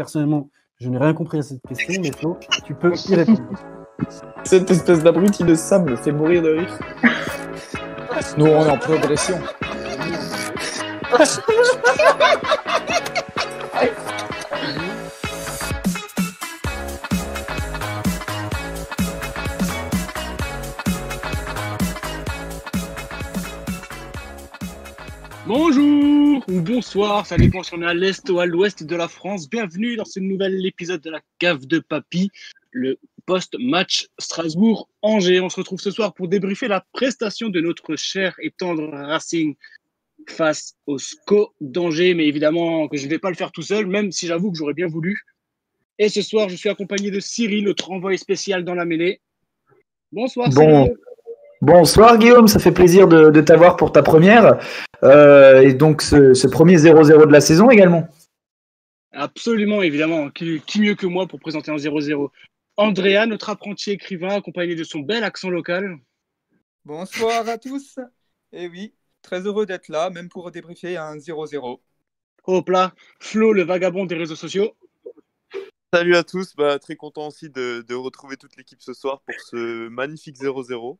personnellement, je n'ai rien compris à cette question, mais Flo, tu peux y répondre. Cette espèce d'abruti de sable me fait mourir de rire. Nous, on est en progression. Bonjour bonsoir, ça dépend si on est à l'est ou à l'ouest de la France. Bienvenue dans ce nouvel épisode de la cave de Papy, le post-match Strasbourg-Angers. On se retrouve ce soir pour débriefer la prestation de notre cher et tendre Racing face au SCO d'Angers, mais évidemment que je ne vais pas le faire tout seul, même si j'avoue que j'aurais bien voulu. Et ce soir, je suis accompagné de Cyril, notre envoyé spécial dans la mêlée. Bonsoir Bon. Bonsoir Guillaume, ça fait plaisir de, de t'avoir pour ta première. Euh, et donc ce, ce premier 0-0 de la saison également. Absolument, évidemment. Qui, qui mieux que moi pour présenter un 0-0 Andrea, notre apprenti écrivain, accompagné de son bel accent local. Bonsoir à tous. Et oui, très heureux d'être là, même pour débriefer un 0-0. Hop là, Flo, le vagabond des réseaux sociaux. Salut à tous, bah, très content aussi de, de retrouver toute l'équipe ce soir pour ce magnifique 0-0.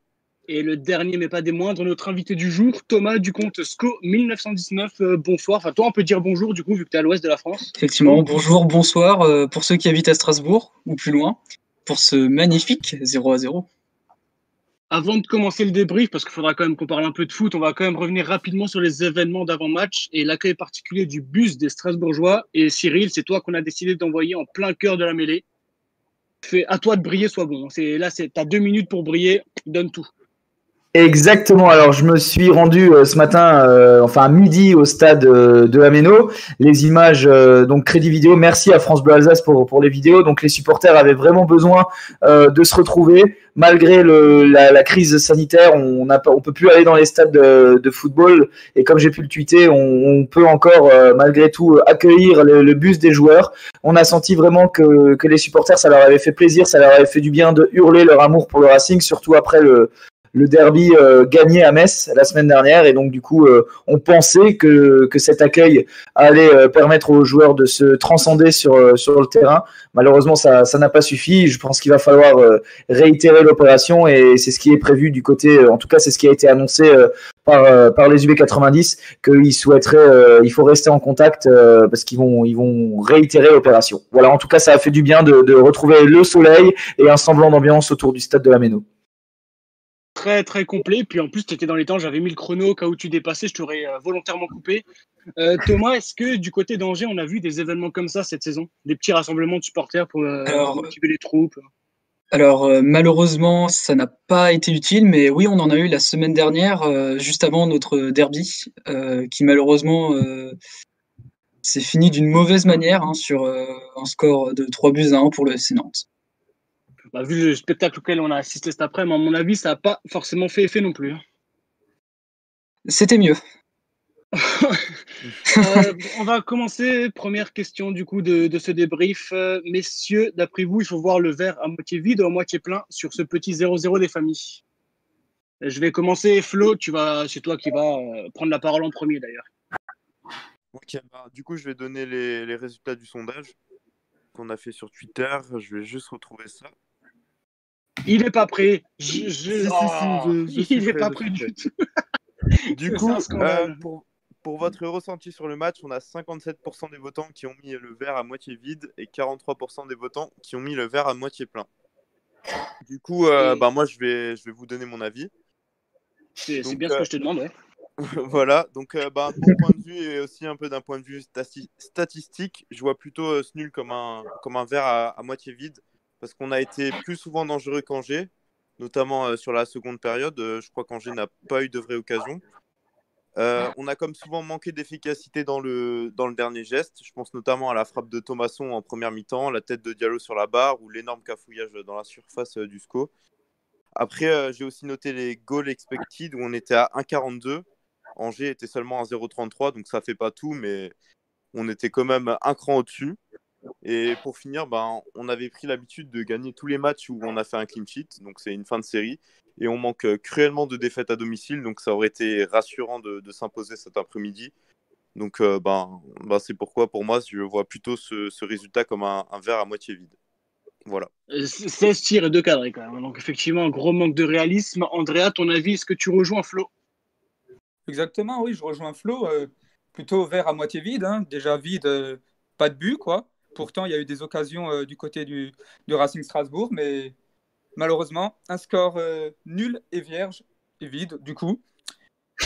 Et le dernier, mais pas des moindres, notre invité du jour, Thomas du compte SCO 1919. Euh, bonsoir. Enfin, toi, on peut dire bonjour, du coup, vu que tu es à l'ouest de la France. Effectivement, bonjour, bonsoir euh, pour ceux qui habitent à Strasbourg ou plus loin pour ce magnifique 0 à 0. Avant de commencer le débrief, parce qu'il faudra quand même qu'on parle un peu de foot, on va quand même revenir rapidement sur les événements d'avant-match et l'accueil particulier du bus des Strasbourgeois. Et Cyril, c'est toi qu'on a décidé d'envoyer en plein cœur de la mêlée. Fais à toi de briller, sois bon. Là, c'est t'as deux minutes pour briller, donne tout. Exactement. Alors, je me suis rendu euh, ce matin, euh, enfin à midi, au stade euh, de Ameno. Les images, euh, donc crédit vidéo. Merci à France Bleu Alsace pour, pour les vidéos. Donc, les supporters avaient vraiment besoin euh, de se retrouver. Malgré le, la, la crise sanitaire, on pas, on peut plus aller dans les stades de, de football. Et comme j'ai pu le tweeter, on, on peut encore, euh, malgré tout, accueillir le, le bus des joueurs. On a senti vraiment que, que les supporters, ça leur avait fait plaisir, ça leur avait fait du bien de hurler leur amour pour le Racing, surtout après le le derby euh, gagné à Metz la semaine dernière et donc du coup euh, on pensait que, que cet accueil allait euh, permettre aux joueurs de se transcender sur, euh, sur le terrain. Malheureusement ça ça n'a pas suffi. Je pense qu'il va falloir réitérer l'opération et c'est ce qui est prévu du côté, en tout cas c'est ce qui a été annoncé par, par les UB90 qu'ils souhaiteraient, il faut rester en contact parce qu'ils vont ils vont réitérer l'opération. Voilà en tout cas ça a fait du bien de, de retrouver le soleil et un semblant d'ambiance autour du stade de la Méno. Très, très complet. Puis en plus, tu étais dans les temps, j'avais mis le chrono au cas où tu dépassais, je t'aurais euh, volontairement coupé. Euh, Thomas, est-ce que du côté d'Angers, on a vu des événements comme ça cette saison? Des petits rassemblements de supporters pour euh, Alors, motiver les troupes? Alors euh, malheureusement, ça n'a pas été utile, mais oui, on en a eu la semaine dernière, euh, juste avant notre derby, euh, qui malheureusement euh, s'est fini d'une mauvaise manière hein, sur euh, un score de 3 buts à 1 pour le FC Nantes. Bah, vu le spectacle auquel on a assisté cet après-midi, à mon avis, ça n'a pas forcément fait effet non plus. hein. C'était mieux. Euh, on va commencer. Première question du coup de, de ce débrief. Euh, messieurs, d'après vous, il faut voir le verre à moitié vide ou à moitié plein sur ce petit 0-0 des familles? Euh, Je vais commencer. Flo, tu vas, c'est toi qui vas euh, prendre la parole en premier d'ailleurs. Ok, bah, du coup, je vais donner les, les résultats du sondage qu'on a fait sur Twitter. Je vais juste retrouver ça. Il est pas prêt. Je, je- Si, si, si, oh, je- je suis il est prêt, pas prêt du tout. Du coup, euh, pour, pour votre ressenti sur le match, on a 57% des votants qui ont mis le verre à moitié vide et 43% des votants qui ont mis le verre à moitié plein. Du coup, euh, Et- bah, moi, je vais, je vais vous donner mon avis. C'est bien ce euh, que je te demande. Ouais. voilà, donc euh, bah, mon point de vue et aussi un peu d'un point de vue stati- statistique, je vois plutôt euh, ce nul comme un, comme un verre à, à moitié vide parce qu'on a été plus souvent dangereux qu'Angers, notamment euh, sur la seconde période. Euh, je crois qu'Angers n'a pas eu de vraie occasion. Euh, on a comme souvent manqué d'efficacité dans le, dans le dernier geste. Je pense notamment à la frappe de Thomasson en première mi-temps, la tête de Diallo sur la barre ou l'énorme cafouillage dans la surface euh, du SCO. Après, euh, j'ai aussi noté les goals expected où on était à 1,42. Angers était seulement à 0,33, donc ça fait pas tout, mais on était quand même un cran au-dessus. Et pour finir, ben, on avait pris l'habitude de gagner tous les matchs où on a fait un clean sheet, donc c'est une fin de série. Et on manque euh, cruellement de défaites à domicile, donc ça aurait été rassurant de, de s'imposer cet après-midi. Donc, euh, ben, ben, c'est pourquoi, pour moi, je vois plutôt ce, ce résultat comme un, un verre à moitié vide. Voilà. Euh, 16 tirs et 2 cadrés quand même. Donc effectivement, un gros manque de réalisme. Andrea, ton avis, est-ce que tu rejoins Flo? Exactement, oui, je rejoins Flo. euh, plutôt vert à moitié vide. hein. Déjà vide, euh, pas de but, quoi. Pourtant, il y a eu des occasions euh, du côté du, du Racing Strasbourg, mais malheureusement, un score euh, nul et vierge et vide, du coup.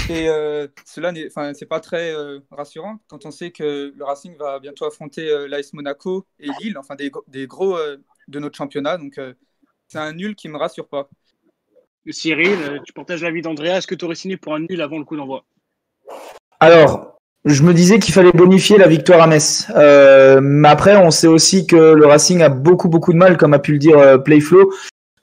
Et euh, cela n'est enfin, c'est pas très euh, rassurant quand on sait que le Racing va bientôt affronter euh, l'AS Monaco et Lille, enfin des, gros- des gros euh, de notre championnat. Donc, euh, c'est un nul qui me rassure pas. Cyril, tu partages l'avis d'Andrea. Est-ce que tu aurais signé pour un nul avant le coup d'envoi? Alors, je me disais qu'il fallait bonifier la victoire à Metz. Euh, mais après, on sait aussi que le Racing a beaucoup, beaucoup de mal, comme a pu le dire euh, Playflow.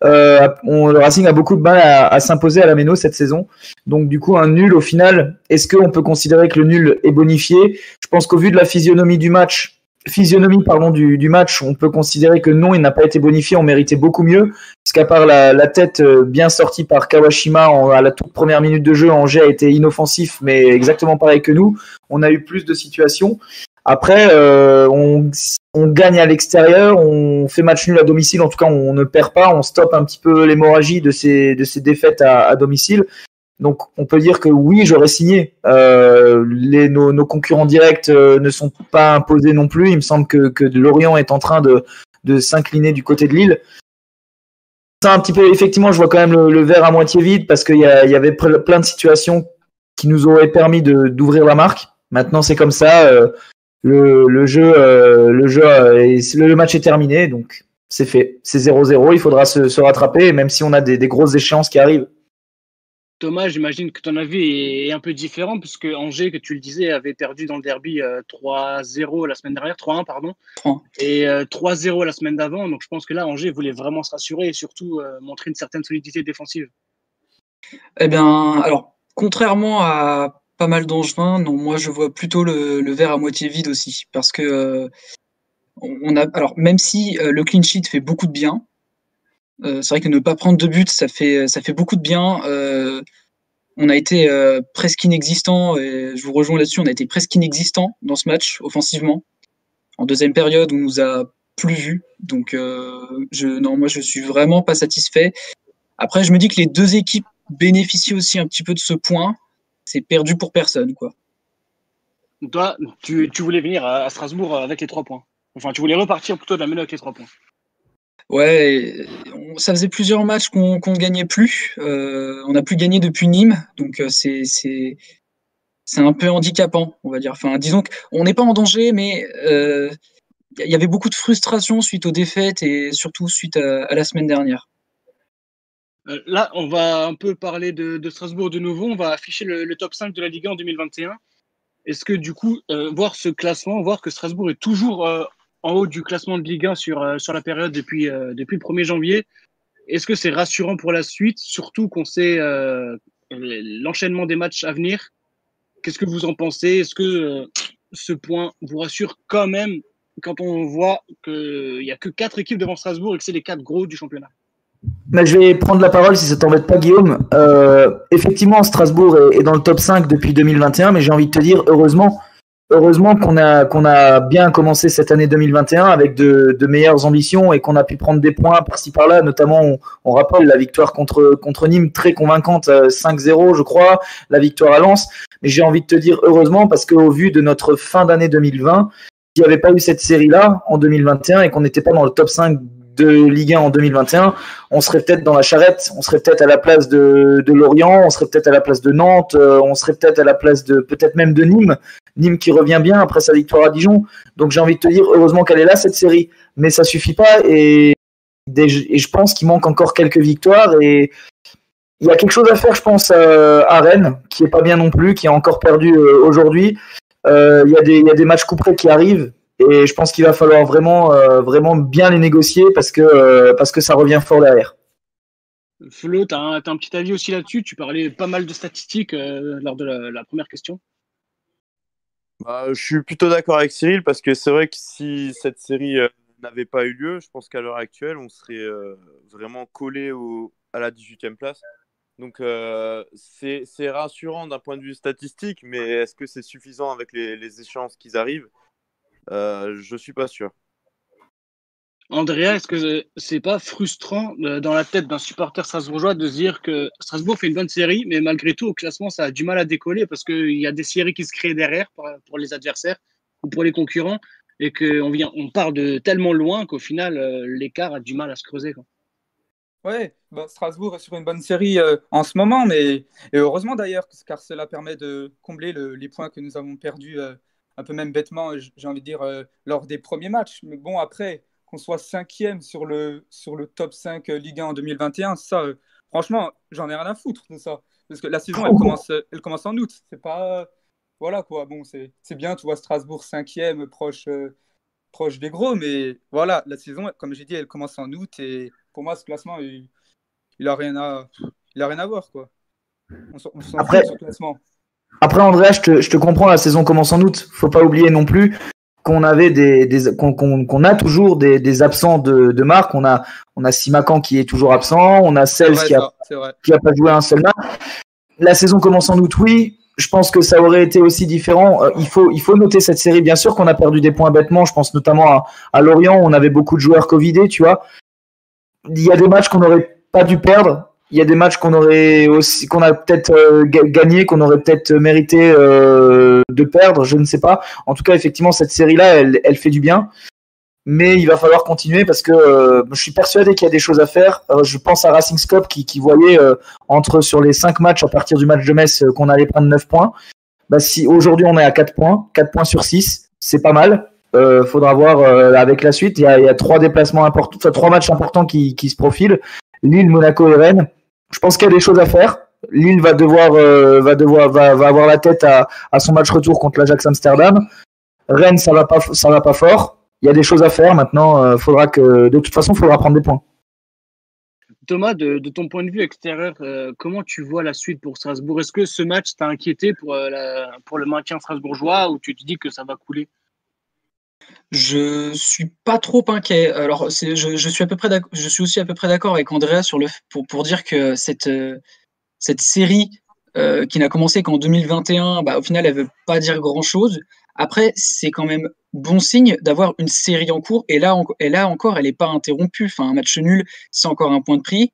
Euh, le Racing a beaucoup de mal à, à s'imposer à la Méno cette saison. Donc, du coup, un nul au final, est-ce qu'on peut considérer que le nul est bonifié? Je pense qu'au vu de la physionomie du match, physionomie pardon du, match, on peut considérer que non, il n'a pas été bonifié. On méritait beaucoup mieux, puisqu'à part la, tête euh, bien sortie par Kawashima en- à la toute première minute de jeu, Angers a été inoffensif, mais exactement pareil que nous. On a eu plus de situations. Après, euh, on, gagne à l'extérieur, on fait match nul à domicile. En tout cas, on ne perd pas, on stoppe un petit peu l'hémorragie de ces, de ces défaites à domicile. Donc, on peut dire que oui, j'aurais signé. Euh, nos, concurrents directs euh, ne sont pas imposés non plus. Il me semble que, Lorient est en train de, s'incliner du côté de Lille. Ça, un petit peu, effectivement, je vois quand même le, verre à moitié vide parce qu'il y, avait plein de situations qui nous auraient permis d'ouvrir la marque. Maintenant, c'est comme ça. le, match est terminé, donc c'est fait. C'est 0-0. Il faudra se, rattraper, même si on a des grosses échéances qui arrivent. Thomas, j'imagine que ton avis est un peu différent, puisque Angers, que tu le disais, avait perdu dans le derby euh, 3-0 la semaine dernière, 3-1, pardon, 3-1. et euh, 3-0 la semaine d'avant. Donc je pense que là, Angers voulait vraiment se rassurer et surtout euh, montrer une certaine solidité défensive. Eh bien, alors, contrairement à pas mal d'angevins, non, moi je vois plutôt le, le verre à moitié vide aussi. Parce que, euh, on a, alors, même si euh, le clean sheet fait beaucoup de bien, euh, c'est vrai que ne pas prendre de but, ça fait, ça fait beaucoup de bien. Euh, on a été euh, presque inexistant, et je vous rejoins là-dessus, on a été presque inexistant dans ce match offensivement. En deuxième période, on nous a plus vu. Donc, euh, je, non, moi je suis vraiment pas satisfait. Après, je me dis que les deux équipes bénéficient aussi un petit peu de ce point. C'est perdu pour personne, quoi. Toi, tu, tu voulais venir à, Strasbourg avec les trois points. Enfin, tu voulais repartir plutôt de la avec les trois points. Ouais, on- ça faisait plusieurs matchs qu'on ne gagnait plus. Euh, on n'a plus gagné depuis Nîmes, donc euh, c'est c'est un peu handicapant, on va dire. Enfin, disons qu'on n'est pas en danger, mais euh, il y avait beaucoup de frustration suite aux défaites et surtout suite à, la semaine dernière. Euh, là, on va un peu parler de, Strasbourg de nouveau. On va afficher le, top 5 de la Ligue 1 en 2021. Est-ce que du coup, euh, voir ce classement, voir que Strasbourg est toujours euh, en haut du classement de Ligue 1 sur, euh, sur la période depuis, euh, depuis le 1er janvier, est-ce que c'est rassurant pour la suite, surtout qu'on sait euh, l'enchaînement des matchs à venir? Qu'est-ce que vous en pensez? Est-ce que ce point vous rassure quand même quand on voit qu'il n'y a que quatre équipes devant Strasbourg et que c'est les quatre gros du championnat? Mais je vais prendre la parole si ça t'embête pas, Guillaume. Effectivement, Strasbourg est, est dans le top 5 depuis 2021, mais j'ai envie de te dire, heureusement, heureusement qu'on a, qu'on a bien commencé cette année 2021 avec de, meilleures ambitions et qu'on a pu prendre des points par-ci par-là. Notamment, on, rappelle la victoire contre, contre Nîmes, très convaincante, euh, 5-0, je crois, la victoire à Lens. Mais j'ai envie de te dire, heureusement, parce qu'au vu de notre fin d'année 2020, s'il n'y avait pas eu cette série-là en 2021 et qu'on n'était pas dans le top 5 de Ligue 1 en 2021, on serait peut-être dans la charrette, on serait peut-être à la place de, Lorient, on serait peut-être à la place de Nantes, euh, on serait peut-être à la place de peut-être même de Nîmes, Nîmes qui revient bien après sa victoire à Dijon. Donc j'ai envie de te dire, heureusement qu'elle est là cette série, mais ça suffit pas et, je pense qu'il manque encore quelques victoires et il y a quelque chose à faire, je pense, euh, à Rennes, qui est pas bien non plus, qui a encore perdu euh, aujourd'hui. Il y, y a des matchs couperés qui arrivent et je pense qu'il va falloir vraiment, euh, vraiment bien les négocier parce que, euh, parce que ça revient fort derrière. Flo, tu as, un t'as un petit avis aussi là-dessus? Tu parlais pas mal de statistiques euh, lors de la, la première question. Bah, je suis plutôt d'accord avec Cyril parce que c'est vrai que si cette série euh, n'avait pas eu lieu, je pense qu'à l'heure actuelle, on serait euh, vraiment collé au, à la 18e place. Donc euh, c'est c'est rassurant d'un point de vue statistique, mais est-ce que c'est suffisant avec les, les échéances qui arrivent? Euh, Je suis pas sûr. Andrea, est-ce que c'est pas frustrant euh, dans la tête d'un supporter strasbourgeois de se dire que Strasbourg fait une bonne série, mais malgré tout, au classement, ça a du mal à décoller parce qu'il y a des séries qui se créent derrière pour, les adversaires ou pour les concurrents et qu'on vient, on part de tellement loin qu'au final, euh, l'écart a du mal à se creuser. Quoi. Ouais, bah, Strasbourg est sur une bonne série euh, en ce moment, mais et heureusement d'ailleurs, car cela permet de combler le- les points que nous avons perdus euh, un peu même bêtement, j'ai envie de dire, euh, lors des premiers matchs. Mais bon, après, qu'on soit cinquième sur le, sur le top 5 euh, Ligue 1 en 2021, ça, euh, franchement, j'en ai rien à foutre de ça. Parce que la saison, elle commence, elle commence en août. C'est pas... Voilà quoi, bon, c'est bien, tu vois Strasbourg cinquième, proche, euh, proche des gros, mais voilà, la saison, comme j'ai dit, elle commence en août et pour moi, ce classement, il, il a rien à, il a rien à voir quoi. On s'en on s'en Après- fout de ce classement. Après, Andrea, je te, je te comprends, la saison commence en août. Faut pas oublier non plus qu'on avait des, des qu'on qu'on- qu'on a toujours des, des absents de, de marque. On a, on a Simacan qui est toujours absent. On a vrai, qui a, ça, qui a pas joué un seul match. La saison commence en août, oui. Je pense que ça aurait été aussi différent. Euh, il faut, il faut noter cette série. Bien sûr qu'on a perdu des points bêtement. Je pense notamment à, à Lorient. où On avait beaucoup de joueurs covidés, tu vois. Il y a des matchs qu'on n'aurait pas dû perdre. Il y a des matchs qu'on aurait aussi, qu'on a peut-être euh, ga- gagné, qu'on aurait peut-être mérité euh, de perdre. Je ne sais pas. En tout cas, effectivement, cette série-là, elle, elle fait du bien. Mais il va falloir continuer parce que euh, je suis persuadé qu'il y a des choses à faire. Euh, je pense à Racing Scope qui, voyait euh, entre sur les 5 matchs à partir du match de Metz euh, qu'on allait prendre 9 points. Bah, si aujourd'hui on est à 4 points, 4 points sur 6, c'est pas mal. Euh, faudra voir euh, avec la suite. Il y a, trois déplacements importants, trois matchs importants qui, qui se profilent. Lille, Monaco et Rennes. Je pense qu'il y a des choses à faire. Lille va devoir, euh, va devoir, va, avoir la tête à, son match retour contre l'Ajax Amsterdam. Rennes, ça va pas, ça va pas fort. Il y a des choses à faire. Maintenant, euh, faudra que, de toute façon, faudra prendre des points. Thomas, de, ton point de vue extérieur, euh, comment tu vois la suite pour Strasbourg? Est-ce que ce match t'a inquiété pour le maintien strasbourgeois ou tu te dis que ça va couler? Je suis pas trop inquiet. Alors, je, suis à peu près aussi à peu près d'accord avec Andrea pour, dire que cette, euh, série euh, qui n'a commencé qu'en 2021, bah, au final, elle veut pas dire grand chose. Après, c'est quand même bon signe d'avoir une série en cours. Et là, encore, elle n'est pas interrompue. Enfin, un match nul, c'est encore un point de prix.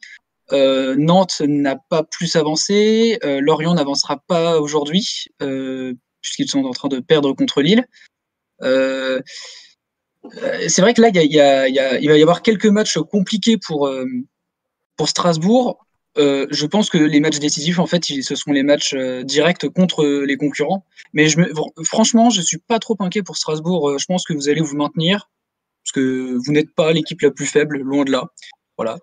Euh, Nantes n'a pas plus avancé. Lorient n'avancera pas aujourd'hui, puisqu'ils sont en train de perdre contre Lille. Euh, euh, c'est vrai que là, il va y avoir quelques matchs compliqués pour, euh, pour Strasbourg. Je pense que les matchs décisifs, en fait, ce sont les matchs directs contre les concurrents. Mais franchement, je suis pas trop inquiet pour Strasbourg. Je pense que vous allez vous maintenir parce que vous n'êtes pas l'équipe la plus faible, loin de là. Voilà.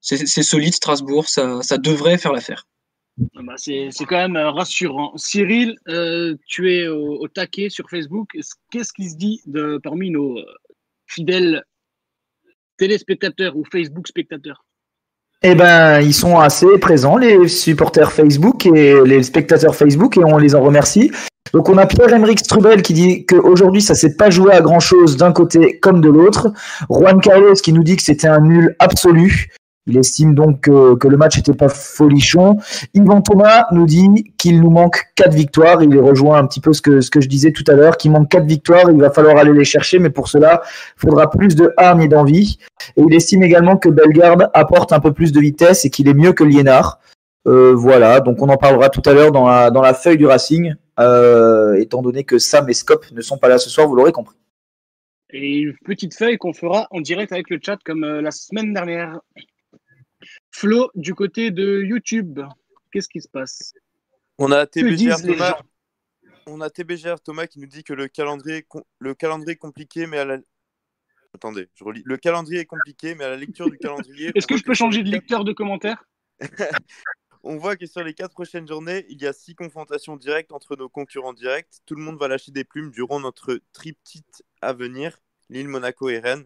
C'est solide, Strasbourg. Ça devrait faire l'affaire. Ah bah, c'est quand même euh, rassurant. Cyril, euh, tu es au, taquet sur Facebook. Est-ce- Qu'est-ce qui se dit de, parmi nos euh, fidèles téléspectateurs ou Facebook spectateurs? Eh ben, ils sont assez présents, les supporters Facebook et les spectateurs Facebook, et on les en remercie. Donc, on a Pierre-Emerick Strubel qui dit qu'aujourd'hui, ça s'est pas joué à grand chose d'un côté comme de l'autre. Juan Carlos qui nous dit que c'était un nul absolu. Il estime donc que, le match n'était pas folichon. Yvan Thomas nous dit qu'il nous manque quatre victoires. Il rejoint un petit peu ce que, ce que je disais tout à l'heure, qu'il manque quatre victoires. Il va falloir aller les chercher, mais pour cela, il faudra plus de hargne et d'envie. Et il estime également que Bellegarde apporte un peu plus de vitesse et qu'il est mieux que Liénard. Euh, voilà, donc on en parlera tout à l'heure dans la, dans la feuille du Racing, euh, étant donné que Sam et Scop ne sont pas là ce soir, vous l'aurez compris. Et une petite feuille qu'on fera en direct avec le chat comme euh, la semaine dernière. Flo, du côté de YouTube, qu'est-ce qui se passe? On a TBGR Thomas. On a TBGR Thomas qui nous dit que le calendrier, le calendrier est compliqué, mais à la. Attendez, je relis. Le calendrier est compliqué, mais à la lecture du calendrier. Est-ce que je peux changer de lecteur de commentaires? On voit que sur les quatre prochaines journées, il y a six confrontations directes entre nos concurrents directs. Tout le monde va lâcher des plumes durant notre triptyque à venir, Lille, Monaco et Rennes.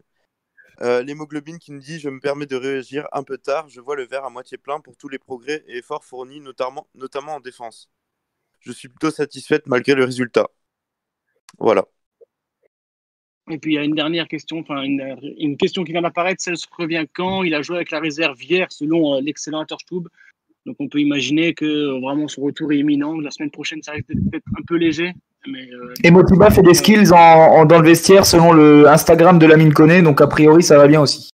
Euh, L'hémoglobine qui nous dit Je me permets de réagir un peu tard. Je vois le verre à moitié plein pour tous les progrès et efforts fournis, notamment, en défense. Je suis plutôt satisfaite malgré le résultat. Voilà. Et puis il y a une dernière question, enfin une, question qui vient d'apparaître, celle se revient quand? Il a joué avec la réserve hier, selon euh, l'excellent Stub. Donc on peut imaginer que euh, vraiment son retour est imminent. La semaine prochaine, ça risque d'être un peu léger. Mais, euh, Et Motiba fait des skills en, en- dans le vestiaire selon le Instagram de Lamine Koné, donc a priori ça va bien aussi.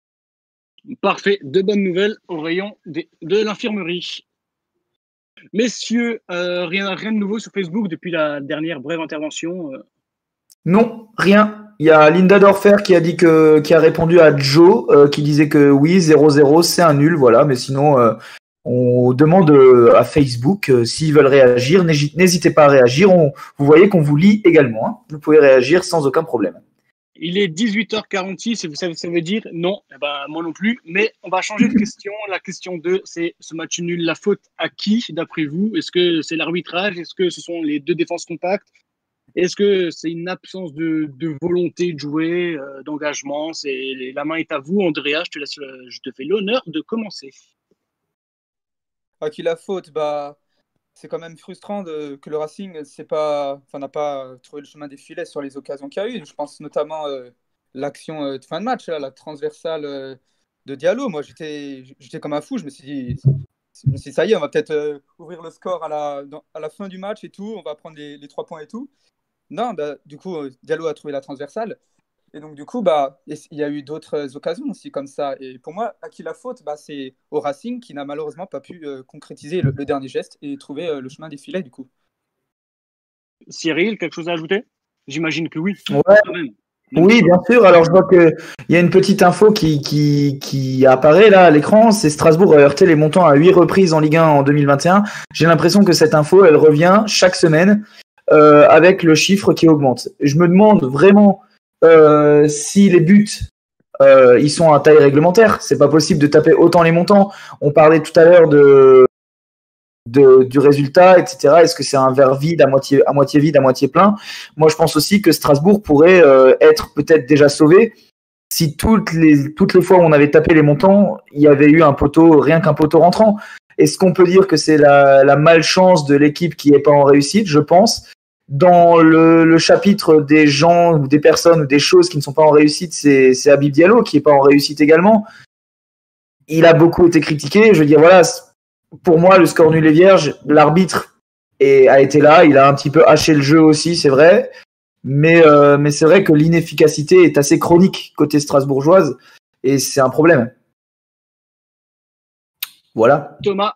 Parfait, de bonnes nouvelles au rayon des- de l'infirmerie. Messieurs, euh, rien, rien de nouveau sur Facebook depuis la dernière brève intervention. euh? Non, rien. Il y a Linda Dorfer qui a dit que qui a répondu à Joe euh, qui disait que oui 0-0 c'est un nul voilà mais sinon on demande euh, à Facebook euh, s'ils veulent réagir N'hési- n'hésitez pas à réagir on, vous voyez qu'on vous lit également hein. vous pouvez réagir sans aucun problème Il est 18h46 et vous savez ça veut dire? Non, eh ben, moi non plus. Mais on va changer de question. La question 2, c'est ce match nul, la faute à qui d'après vous? Est-ce que c'est l'arbitrage? Est-ce que ce sont les deux défenses compactes? Est-ce que c'est une absence de, de volonté de jouer, euh, d'engagement? C'est La main est à vous, Andrea. Je te, laisse, le- je te fais l'honneur de commencer. À qui la faute bah, C'est quand même frustrant de- que le Racing n'a pas trouvé le chemin des filets sur les occasions qu'il y a eu. Je pense notamment euh, l'action euh, de fin de match, là, la transversale euh, de Diallo. Moi, j'étais comme un fou. Je me suis dit, ça y est, on va peut-être euh, ouvrir le score à la, à la fin du match et tout. On va prendre les, trois points et tout. Non, bah, du coup, euh, Diallo a trouvé la transversale. Et donc, du coup, bah, il y a eu d'autres euh, occasions aussi comme ça. Et pour moi, à qui la faute bah, C'est au Racing qui n'a malheureusement pas pu euh, concrétiser le, le dernier geste et trouver euh, le chemin des filets, du coup. Cyril, quelque chose à ajouter? J'imagine que oui. Ouais. Oui, bien sûr. Alors, je vois qu'il y a une petite info qui, qui, qui apparaît là à l'écran. C'est Strasbourg a heurté les montants à huit reprises en Ligue 1 en 2021. J'ai l'impression que cette info, elle revient chaque semaine euh, avec le chiffre qui augmente. Je me demande vraiment euh, si les buts, euh, ils sont à taille réglementaire. C'est pas possible de taper autant les montants. On parlait tout à l'heure de, du résultat, etc. Est-ce que c'est un verre vide, à moitié, à moitié vide, à moitié plein? Moi, je pense aussi que Strasbourg pourrait euh, être peut-être déjà sauvé si toutes les, toutes les fois où on avait tapé les montants, il y avait eu un poteau, rien qu'un poteau rentrant. Est-ce qu'on peut dire que c'est la, la malchance de l'équipe qui n'est pas en réussite? Je pense. Dans le, chapitre des gens ou des personnes ou des choses qui ne sont pas en réussite, c'est Habib Diallo qui n'est pas en réussite également. Il a beaucoup été critiqué. Je veux dire, voilà, pour moi, le score nul est vierge. L'arbitre a été là. Il a un petit peu haché le jeu aussi, c'est vrai. Mais, euh, mais c'est vrai que l'inefficacité est assez chronique côté strasbourgeoise et c'est un problème. Voilà. Thomas,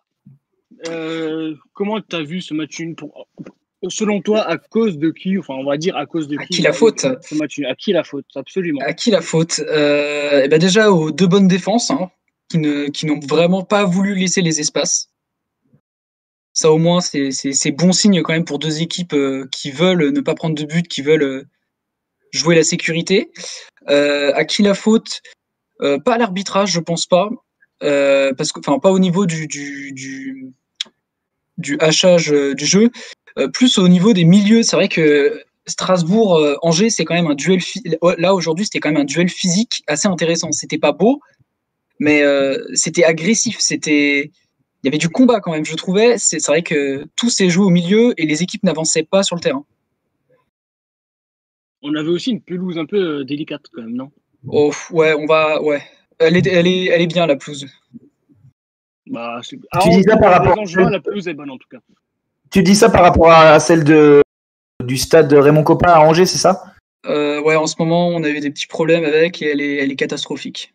euh, comment tu as vu ce match nul pour... Selon toi, à cause de qui Enfin, on va dire à cause de À qui qui la faute ce match nul À qui la faute Absolument. À qui la faute Euh, eh ben Déjà aux deux bonnes défenses, hein, qui ne- qui n'ont vraiment pas voulu laisser les espaces. Ça au moins, c'est- c'est c'est bon signe quand même pour deux équipes euh, qui veulent ne pas prendre de but, qui veulent euh, jouer la sécurité. Euh, à qui la faute Pas à l'arbitrage, je pense pas. Parce que, enfin, pas au niveau du, du, du, du hachage du jeu, plus au niveau des milieux. C'est vrai que Strasbourg-Angers, c'est quand même un duel. phy- Là, aujourd'hui, c'était quand même un duel physique assez intéressant. C'était pas beau, mais euh, c'était agressif. C'était. Il y avait du combat quand même, je trouvais. C'est vrai que tout s'est joué au milieu et les équipes n'avançaient pas sur le terrain. On avait aussi une pelouse un peu euh, délicate quand même, non? Oh, ouais, on va. Ouais. Elle est, elle est, elle est bien, la pelouse. bah, c'est- Tu Ah, dis ça en- par rapport- juin, la pelouse est bonne en tout cas. Tu dis ça par rapport à celle de, du stade de Raymond Coppa à Angers, c'est ça? Euh, ouais, en ce moment, on avait des petits problèmes avec et elle est, elle est catastrophique.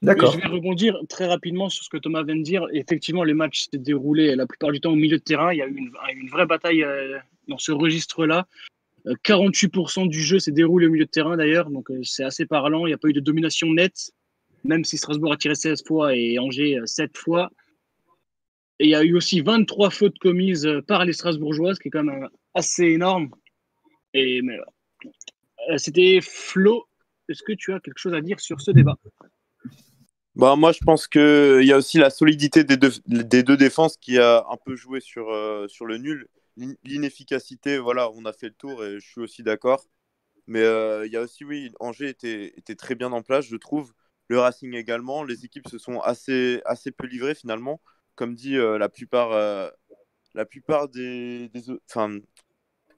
D'accord. je vais rebondir très rapidement sur ce que Thomas vient de dire. Effectivement, les matchs s'est déroulé la plupart du temps au milieu de terrain. Il y a eu une, une vraie bataille euh, dans ce registre-là. Euh, 48% du jeu s'est déroulé au milieu de terrain d'ailleurs, donc euh, c'est assez parlant. Il n'y a pas eu de domination nette, même si Strasbourg a tiré 16 fois et Angers euh, 7 fois. Et il y a eu aussi 23 fautes commises euh, par les Strasbourgeoises, qui est quand même euh, assez énorme. Et mais, euh, c'était Flo. Est-ce que tu as quelque chose à dire sur ce débat? Bah, moi, je pense qu'il y a aussi la solidité des deux, défenses qui a un peu joué sur, euh, sur le nul. L'in- L'inefficacité, voilà, on a fait le tour et je suis aussi d'accord. Mais euh, il y a aussi, oui, Angers était, était très bien en place, je trouve. Le Racing également. Les équipes se sont assez, assez peu livrées finalement. Comme dit, euh, la, plupart, euh, la, plupart des, enfin,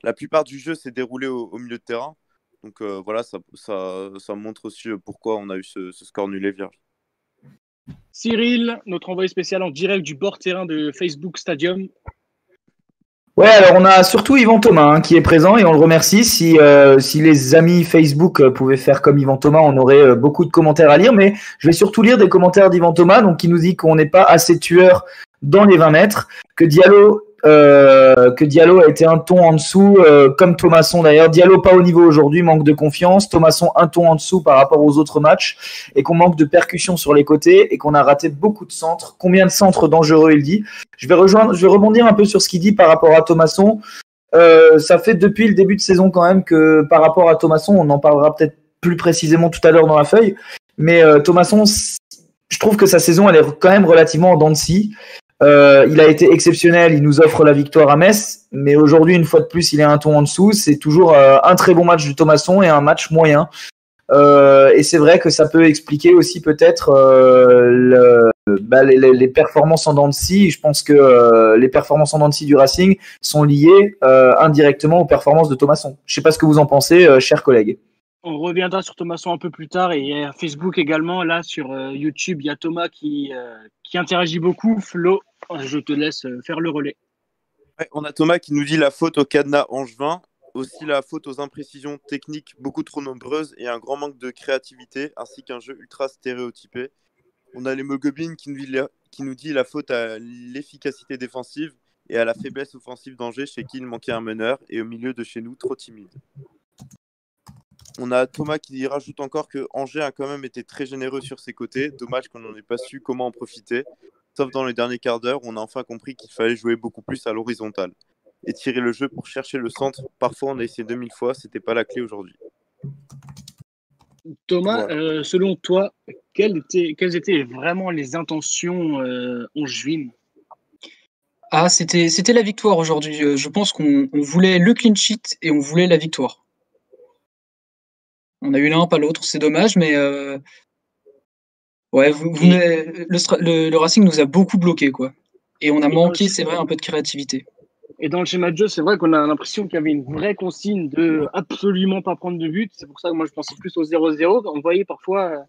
la plupart du jeu s'est déroulé au, milieu de terrain. Donc euh, voilà, ça, ça, ça montre aussi pourquoi on a eu ce, ce score nul et vierge. Cyril, notre envoyé spécial en direct du bord terrain de Facebook Stadium. Ouais, alors on a surtout Yvan Thomas hein, qui est présent et on le remercie. Si, euh, si les amis Facebook euh, pouvaient faire comme Yvan Thomas, on aurait euh, beaucoup de commentaires à lire. Mais je vais surtout lire des commentaires d'Yvan Thomas, donc qui nous dit qu'on n'est pas assez tueur dans les 20 mètres, que Diallo euh, que Diallo a été un ton en dessous, euh, comme Thomasson d'ailleurs. Diallo pas au niveau aujourd'hui, manque de confiance. Thomasson un ton en dessous par rapport aux autres matchs et qu'on manque de percussion sur les côtés et qu'on a raté beaucoup de centres. Combien de centres dangereux il dit Je vais rejoindre, je vais rebondir un peu sur ce qu'il dit par rapport à Thomasson. Euh, ça fait depuis le début de saison quand même que par rapport à Thomasson, on en parlera peut-être plus précisément tout à l'heure dans la feuille, mais euh, Thomasson, je trouve que sa saison elle est quand même relativement en dents de scie. Euh, il a été exceptionnel, il nous offre la victoire à Metz, mais aujourd'hui, une fois de plus, il est un ton en dessous. C'est toujours euh, un très bon match du Thomasson et un match moyen. Euh, et c'est vrai que ça peut expliquer aussi peut-être le, bah, les, les, performances en de scie. Je pense que les performances en de scie du Racing sont liées indirectement aux performances de Thomasson. Je sais pas ce que vous en pensez, chers collègues. On reviendra sur Thomasson un peu plus tard et Facebook également. Là, sur YouTube, il y a Thomas qui, qui interagit beaucoup. Flo, je te laisse faire le relais. On a Thomas qui nous dit la faute au cadenas angevin, aussi la faute aux imprécisions techniques beaucoup trop nombreuses et un grand manque de créativité, ainsi qu'un jeu ultra stéréotypé. On a les Mogobin qui, qui nous dit la faute à l'efficacité défensive et à la faiblesse offensive d'Angers, chez qui il manquait un meneur, et au milieu de chez nous, trop timide. On a Thomas qui rajoute encore que Angers a quand même été très généreux sur ses côtés. Dommage qu'on n'en ait pas su comment en profiter. Sauf dans les derniers quarts d'heure, on a enfin compris qu'il fallait jouer beaucoup plus à l'horizontale et tirer le jeu pour chercher le centre. Parfois, on a essayé 2000 fois, c'était pas la clé aujourd'hui. Thomas, voilà. euh, selon toi, quelles étaient, quelles étaient, vraiment les intentions euh, angevines Ah, c'était la victoire aujourd'hui. Euh, Je pense qu'on voulait le clean sheet et on voulait la victoire. On a eu l'un, pas l'autre, c'est dommage, mais euh, ouais, vous, vous, le, le, le, Racing nous a beaucoup bloqué, quoi. Et on a manqué, c'est vrai, un peu de créativité. Et dans le schéma de jeu, c'est vrai qu'on a l'impression qu'il y avait une vraie consigne de absolument pas prendre de but. C'est pour ça que moi je pensais plus au 0-0. On voyait parfois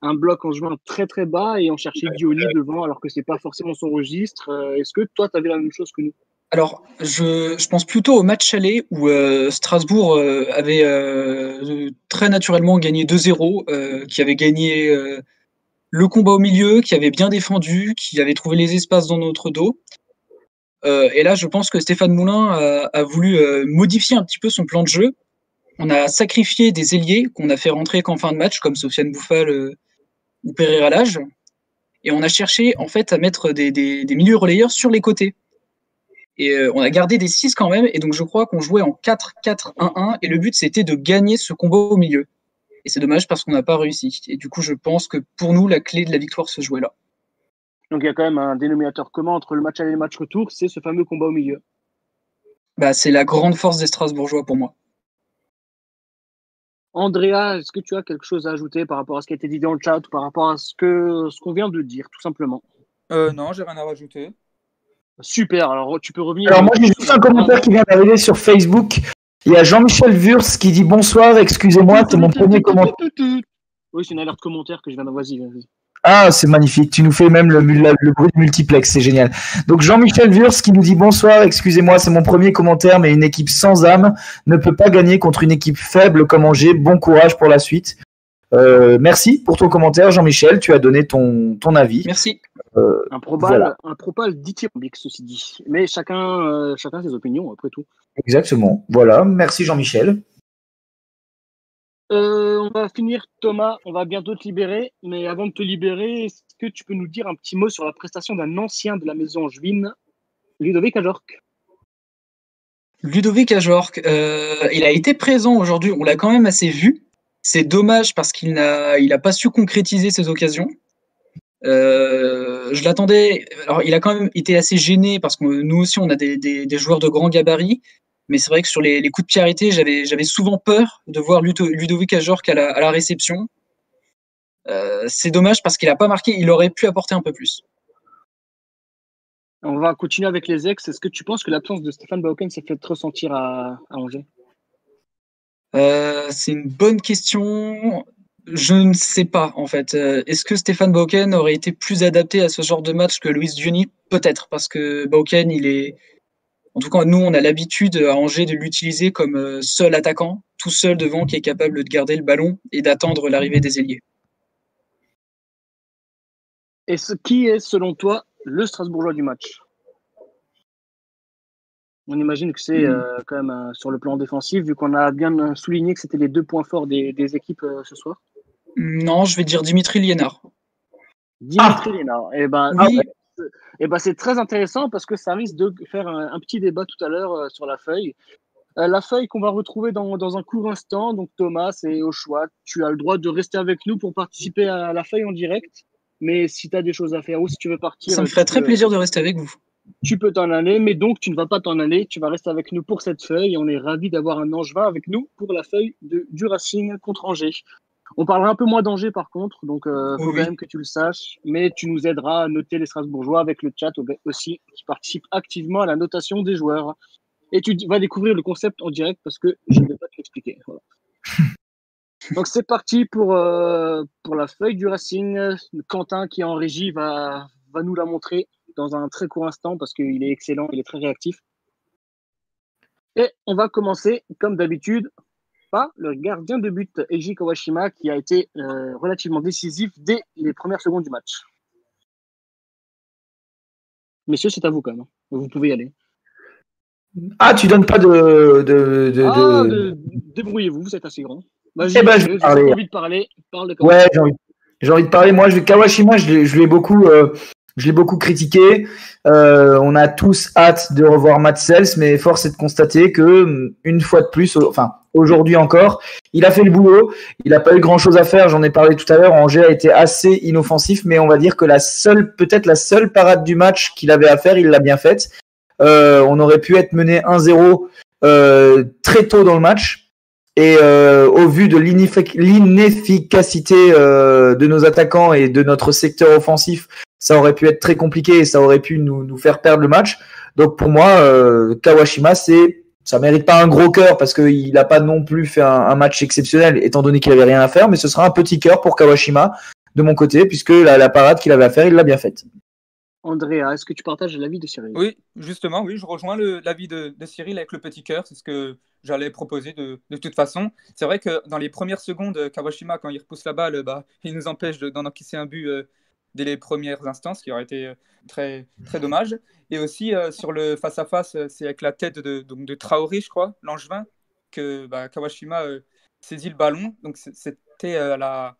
un bloc en jouant très très bas et on cherchait Diony devant alors que c'est pas forcément son registre. Est-ce que toi tu avais la même chose que nous? Alors, je, je, pense plutôt au match aller où euh, Strasbourg euh, avait euh, très naturellement gagné 2-0, qui avait gagné le combat au milieu, qui avait bien défendu, qui avait trouvé les espaces dans notre dos. Euh, et là, je pense que Stéphane Moulin a, voulu euh, modifier un petit peu son plan de jeu. On a sacrifié des ailiers qu'on a fait rentrer qu'en fin de match, comme Sofiane Bouffal euh, ou Pereira Lage. Et on a cherché en fait à mettre des milieux relayeurs sur les côtés. Et on a gardé des 6 quand même. Et donc je crois qu'on jouait en 4-4-1-1. Et le but c'était de gagner ce combat au milieu. Et c'est dommage parce qu'on n'a pas réussi. Et du coup, je pense que pour nous, la clé de la victoire se jouait là. Donc il y a quand même un dénominateur commun entre le match aller et le match retour, c'est ce fameux combat au milieu. Bah, c'est la grande force des Strasbourgeois pour moi. Andrea, est-ce que tu as quelque chose à ajouter par rapport à ce qui a été dit dans le chat ou par rapport à ce que ce qu'on vient de dire, tout simplement? Euh, Non, j'ai rien à rajouter. Super, alors tu peux revenir. Alors moi j'ai juste un commentaire qui vient d'arriver sur Facebook. Il y a Jean-Michel Wurz qui dit bonsoir, excusez-moi, c'est mon premier commentaire. Oui, c'est une alerte commentaire que je viens vas-y. Ah, c'est magnifique. Tu nous fais même le, le, le bruit de multiplex, c'est génial. Donc Jean-Michel Wurz qui nous dit bonsoir, excusez-moi, c'est mon premier commentaire, mais une équipe sans âme ne peut pas gagner contre une équipe faible comme Angers. Bon courage pour la suite. Euh, merci pour ton commentaire, Jean-Michel. Tu as donné ton, ton avis. Merci. Euh, un probal, voilà. un propal dithyrambique, ceci dit. Mais chacun, euh, chacun ses opinions, après tout. Exactement. Voilà. Merci, Jean-Michel. Euh, on va finir, Thomas. On va bientôt te libérer. Mais avant de te libérer, est-ce que tu peux nous dire un petit mot sur la prestation d'un ancien de la maison angevine, Ludovic Ajorc? Ludovic Ajorc, euh, il a été présent aujourd'hui. On l'a quand même assez vu. C'est dommage parce qu'il n'a pas su concrétiser ses occasions. Euh, je l'attendais. Alors, il a quand même été assez gêné parce que nous aussi, on a des, joueurs de grand gabarit. Mais c'est vrai que sur les, coups de pied arrêtés, j'avais, souvent peur de voir Ludovic Ajorc à la, à la réception. Euh, c'est dommage parce qu'il n'a pas marqué, il aurait pu apporter un peu plus. On va continuer avec les ex. Est-ce que tu penses que l'absence de Stéphane Bauken s'est fait ressentir à, à Angers? Euh, C'est une bonne question. Je ne sais pas, en fait. Euh, Est-ce que Stéphane Bauken aurait été plus adapté à ce genre de match que Luis Giuni Peut-être, parce que Bauken, il est. En tout cas, nous, on a l'habitude à Angers de l'utiliser comme euh, seul attaquant, tout seul devant, qui est capable de garder le ballon et d'attendre l'arrivée des ailiers. Et ce qui est, selon toi, le Strasbourgeois du match? On imagine que c'est euh, quand même euh, sur le plan défensif, vu qu'on a bien euh, souligné que c'était les deux points forts des, des équipes euh, ce soir. Non, je vais dire Dimitri Liénard. Dimitri Lénard. Et ben, Oui. ah, eh ben, c'est très intéressant parce que ça risque de faire un, un petit débat tout à l'heure sur la feuille. La feuille qu'on va retrouver dans, dans un court instant. Donc, Thomas, c'est au choix. Tu as le droit de rester avec nous pour participer à la feuille en direct. Mais si tu as des choses à faire ou si tu veux partir, Ça me ferait très plaisir de rester avec vous. Tu peux t'en aller, mais donc tu ne vas pas t'en aller, tu vas rester avec nous pour cette feuille. On est ravis d'avoir un Angevin avec nous pour la feuille de, du Racing contre Angers. On parlera un peu moins d'Angers par contre, donc il faut Oui. quand même que tu le saches, mais tu nous aideras à noter les Strasbourgeois avec le chat au- aussi, qui participe activement à la notation des joueurs. Et tu vas découvrir le concept en direct parce que je ne vais pas te l'expliquer. Voilà. Donc c'est parti pour, euh, pour la feuille du Racing. Quentin qui est en régie va, va nous la montrer dans un très court instant parce qu'il est excellent, il est très réactif. Et on va commencer, comme d'habitude, par le gardien de but, Eiji Kawashima, qui a été euh, relativement décisif dès les premières secondes du match. Messieurs, c'est à vous quand même. Vous pouvez y aller. Ah, tu donnes pas de. de, de- Ah, de- débrouillez-vous, vous êtes assez grand. Vas-y, Eh ben, j'ai envie de parler. Parle de. Ouais, j'ai envie, de parler. Moi, je Kawashima, je l'ai, je l'ai beaucoup, euh, je l'ai beaucoup critiqué. Euh, on a tous hâte de revoir Matt Sells, mais force est de constater que hum, une fois de plus, enfin aujourd'hui encore, il a fait le boulot. Il n'a pas eu grand chose à faire. J'en ai parlé tout à l'heure. Angers a été assez inoffensif, mais on va dire que la seule, peut-être la seule parade du match qu'il avait à faire, il l'a bien faite. Euh, on aurait pu être mené 1-0 euh, très tôt dans le match. Et euh, au vu de l'ineffic- l'inefficacité euh, de nos attaquants et de notre secteur offensif, ça aurait pu être très compliqué et ça aurait pu nous, nous faire perdre le match. Donc pour moi, euh, Kawashima, c'est ça mérite pas un gros cœur parce qu'il n'a pas non plus fait un, un match exceptionnel étant donné qu'il avait rien à faire, mais ce sera un petit cœur pour Kawashima de mon côté puisque la, la parade qu'il avait à faire, il l'a bien faite. Andrea, est-ce que tu partages l'avis de Cyril? Oui, justement, oui, je rejoins l'avis de, de Cyril avec le petit cœur, c'est ce que j'allais proposer de, de toute façon. C'est vrai que dans les premières secondes, Kawashima, quand il repousse la balle, bah, il nous empêche de- d'en encaisser un but euh, dès les premières instants, ce qui aurait été euh, très, très dommage. Et aussi, euh, sur le face-à-face, euh, c'est avec la tête de, donc, de Traoré, je crois, l'angevin, que bah, Kawashima euh, saisit le ballon. Donc c'était euh, à la,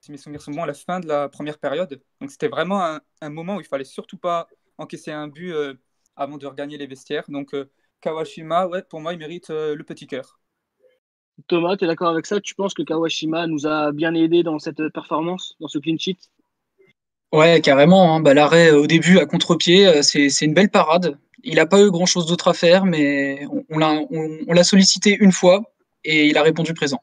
si mes souvenirs sont bons, à la fin de la première période. Donc c'était vraiment un, un moment où il fallait surtout pas encaisser un but euh, avant de regagner les vestiaires. Donc euh, Kawashima, ouais, pour moi, il mérite euh, le petit cœur. Thomas, tu es d'accord avec ça? Tu penses que Kawashima nous a bien aidé dans cette performance, dans ce clean sheet? Ouais, carrément. hein. Bah, L'arrêt euh, au début à contre-pied, euh, c'est c'est une belle parade. Il n'a pas eu grand-chose d'autre à faire, mais on l'a sollicité une fois et il a répondu présent.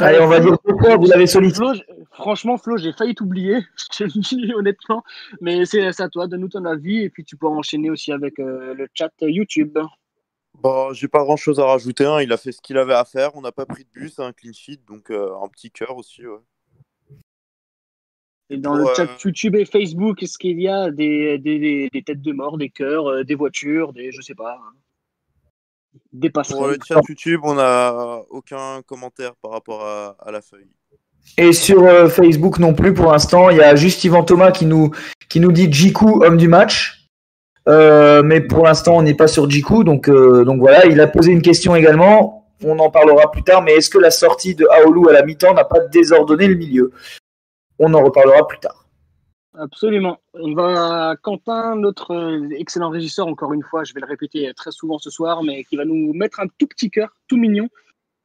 Allez, on va dire pourquoi vous l'avez sollicité. Franchement, Flo, j'ai failli t'oublier, je te le dis honnêtement, mais c'est à toi, donne-nous ton avis et puis tu pourras enchaîner aussi avec euh, le chat YouTube. Bon, j'ai pas grand chose à rajouter. hein. Il a fait ce qu'il avait à faire. On n'a pas pris de c'est un clean sheet, donc euh, un petit cœur aussi. Ouais. Et dans le euh, chat YouTube et Facebook, est-ce qu'il y a des, des, des- des têtes de mort, des cœurs, euh, des voitures, des, je sais pas, hein, des Pour le chat YouTube, on n'a aucun commentaire par rapport à, à la feuille. Et sur euh, Facebook non plus pour l'instant, il y a juste Yvan Thomas qui nous, qui nous dit Jiku homme du match. Euh, mais pour l'instant, on n'est pas sur Jiku, donc, euh, donc voilà. Il a posé une question également. On en parlera plus tard. Mais est-ce que la sortie de Aolu à la mi-temps n'a pas désordonné le milieu? On en reparlera plus tard. Absolument. On va Quentin, notre euh, excellent régisseur, encore une fois, je vais le répéter très souvent ce soir, mais qui va nous mettre un tout petit cœur, tout mignon.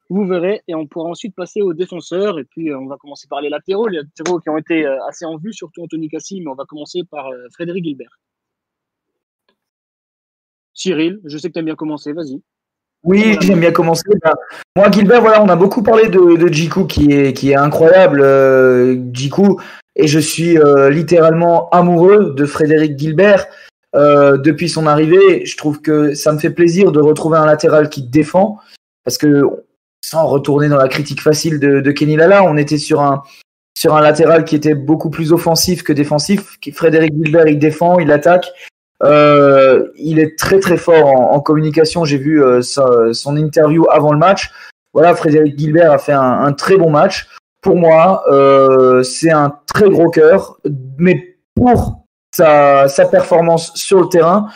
Vous verrez, et on pourra ensuite passer aux défenseurs, et puis euh, on va commencer par les latéraux, les latéraux qui ont été euh, assez en vue, surtout Anthony Cassi, mais on va commencer par euh, Frédéric Gilbert. Cyril, je sais que tu aimes bien commencer, vas-y. Oui, j'aime bien commencer. Ben, moi, Gilbert, voilà, on a beaucoup parlé de, Jiku qui est, qui est incroyable, euh, Jiku, et je suis euh, littéralement amoureux de Frédéric Gilbert. Euh, depuis son arrivée, je trouve que ça me fait plaisir de retrouver un latéral qui défend, parce que sans retourner dans la critique facile de, Kenny Lala, on était sur un, sur un latéral qui était beaucoup plus offensif que défensif. Frédéric Gilbert, il défend, il attaque. Euh, il est très très fort en, communication. J'ai vu son interview avant le match. Voilà, Frédéric Gilbert a fait un très bon match. Pour moi, euh, c'est un très gros cœur, mais pour sa, sa performance sur le terrain,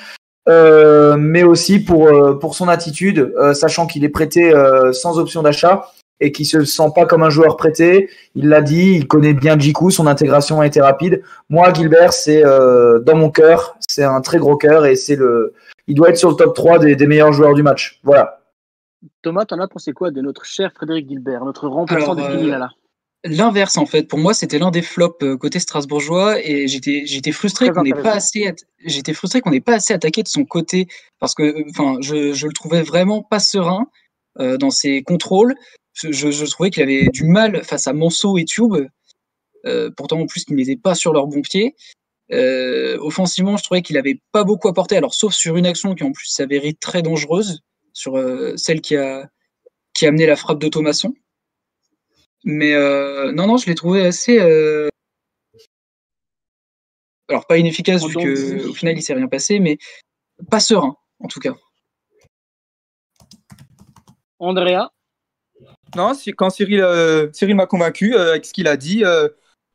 euh, mais aussi pour, euh, pour son attitude, euh, sachant qu'il est prêté euh, sans option d'achat et qu'il se sent pas comme un joueur prêté. Il l'a dit, il connaît bien Jiku, son intégration a été rapide. Moi, Gilbert, c'est euh, dans mon cœur, c'est un très gros cœur et c'est le, il doit être sur le top 3 des, des meilleurs joueurs du match. Voilà. Thomas, t'en as pensé quoi de notre cher Frédéric Gilbert, notre remplaçant Alors, de euh, Kenny Lala L'inverse, en fait. Pour moi, c'était l'un des flops euh, côté strasbourgeois et j'étais, j'étais frustré qu'on n'ait pas assez, j'étais frustré qu'on n'ait pas assez attaqué de son côté parce que, euh, enfin, je, je le trouvais vraiment pas serein euh, dans ses contrôles. Je, je- je trouvais qu'il avait du mal face à Manso et Tube. Euh, pourtant, en plus, ils n'étaient pas sur leur bon pied. Euh, offensivement, je trouvais qu'il avait pas beaucoup apporté. Alors, sauf sur une action qui en plus s'avérait très dangereuse, sur celle qui a qui a amené la frappe de Thomasson. Mais euh, non, non, je l'ai trouvé assez. euh, Alors, pas inefficace, vu qu'au final, il s'est rien passé, mais pas serein, en tout cas. Andrea, Non, quand Cyril, euh, Cyril m'a convaincu euh, avec ce qu'il a dit, euh,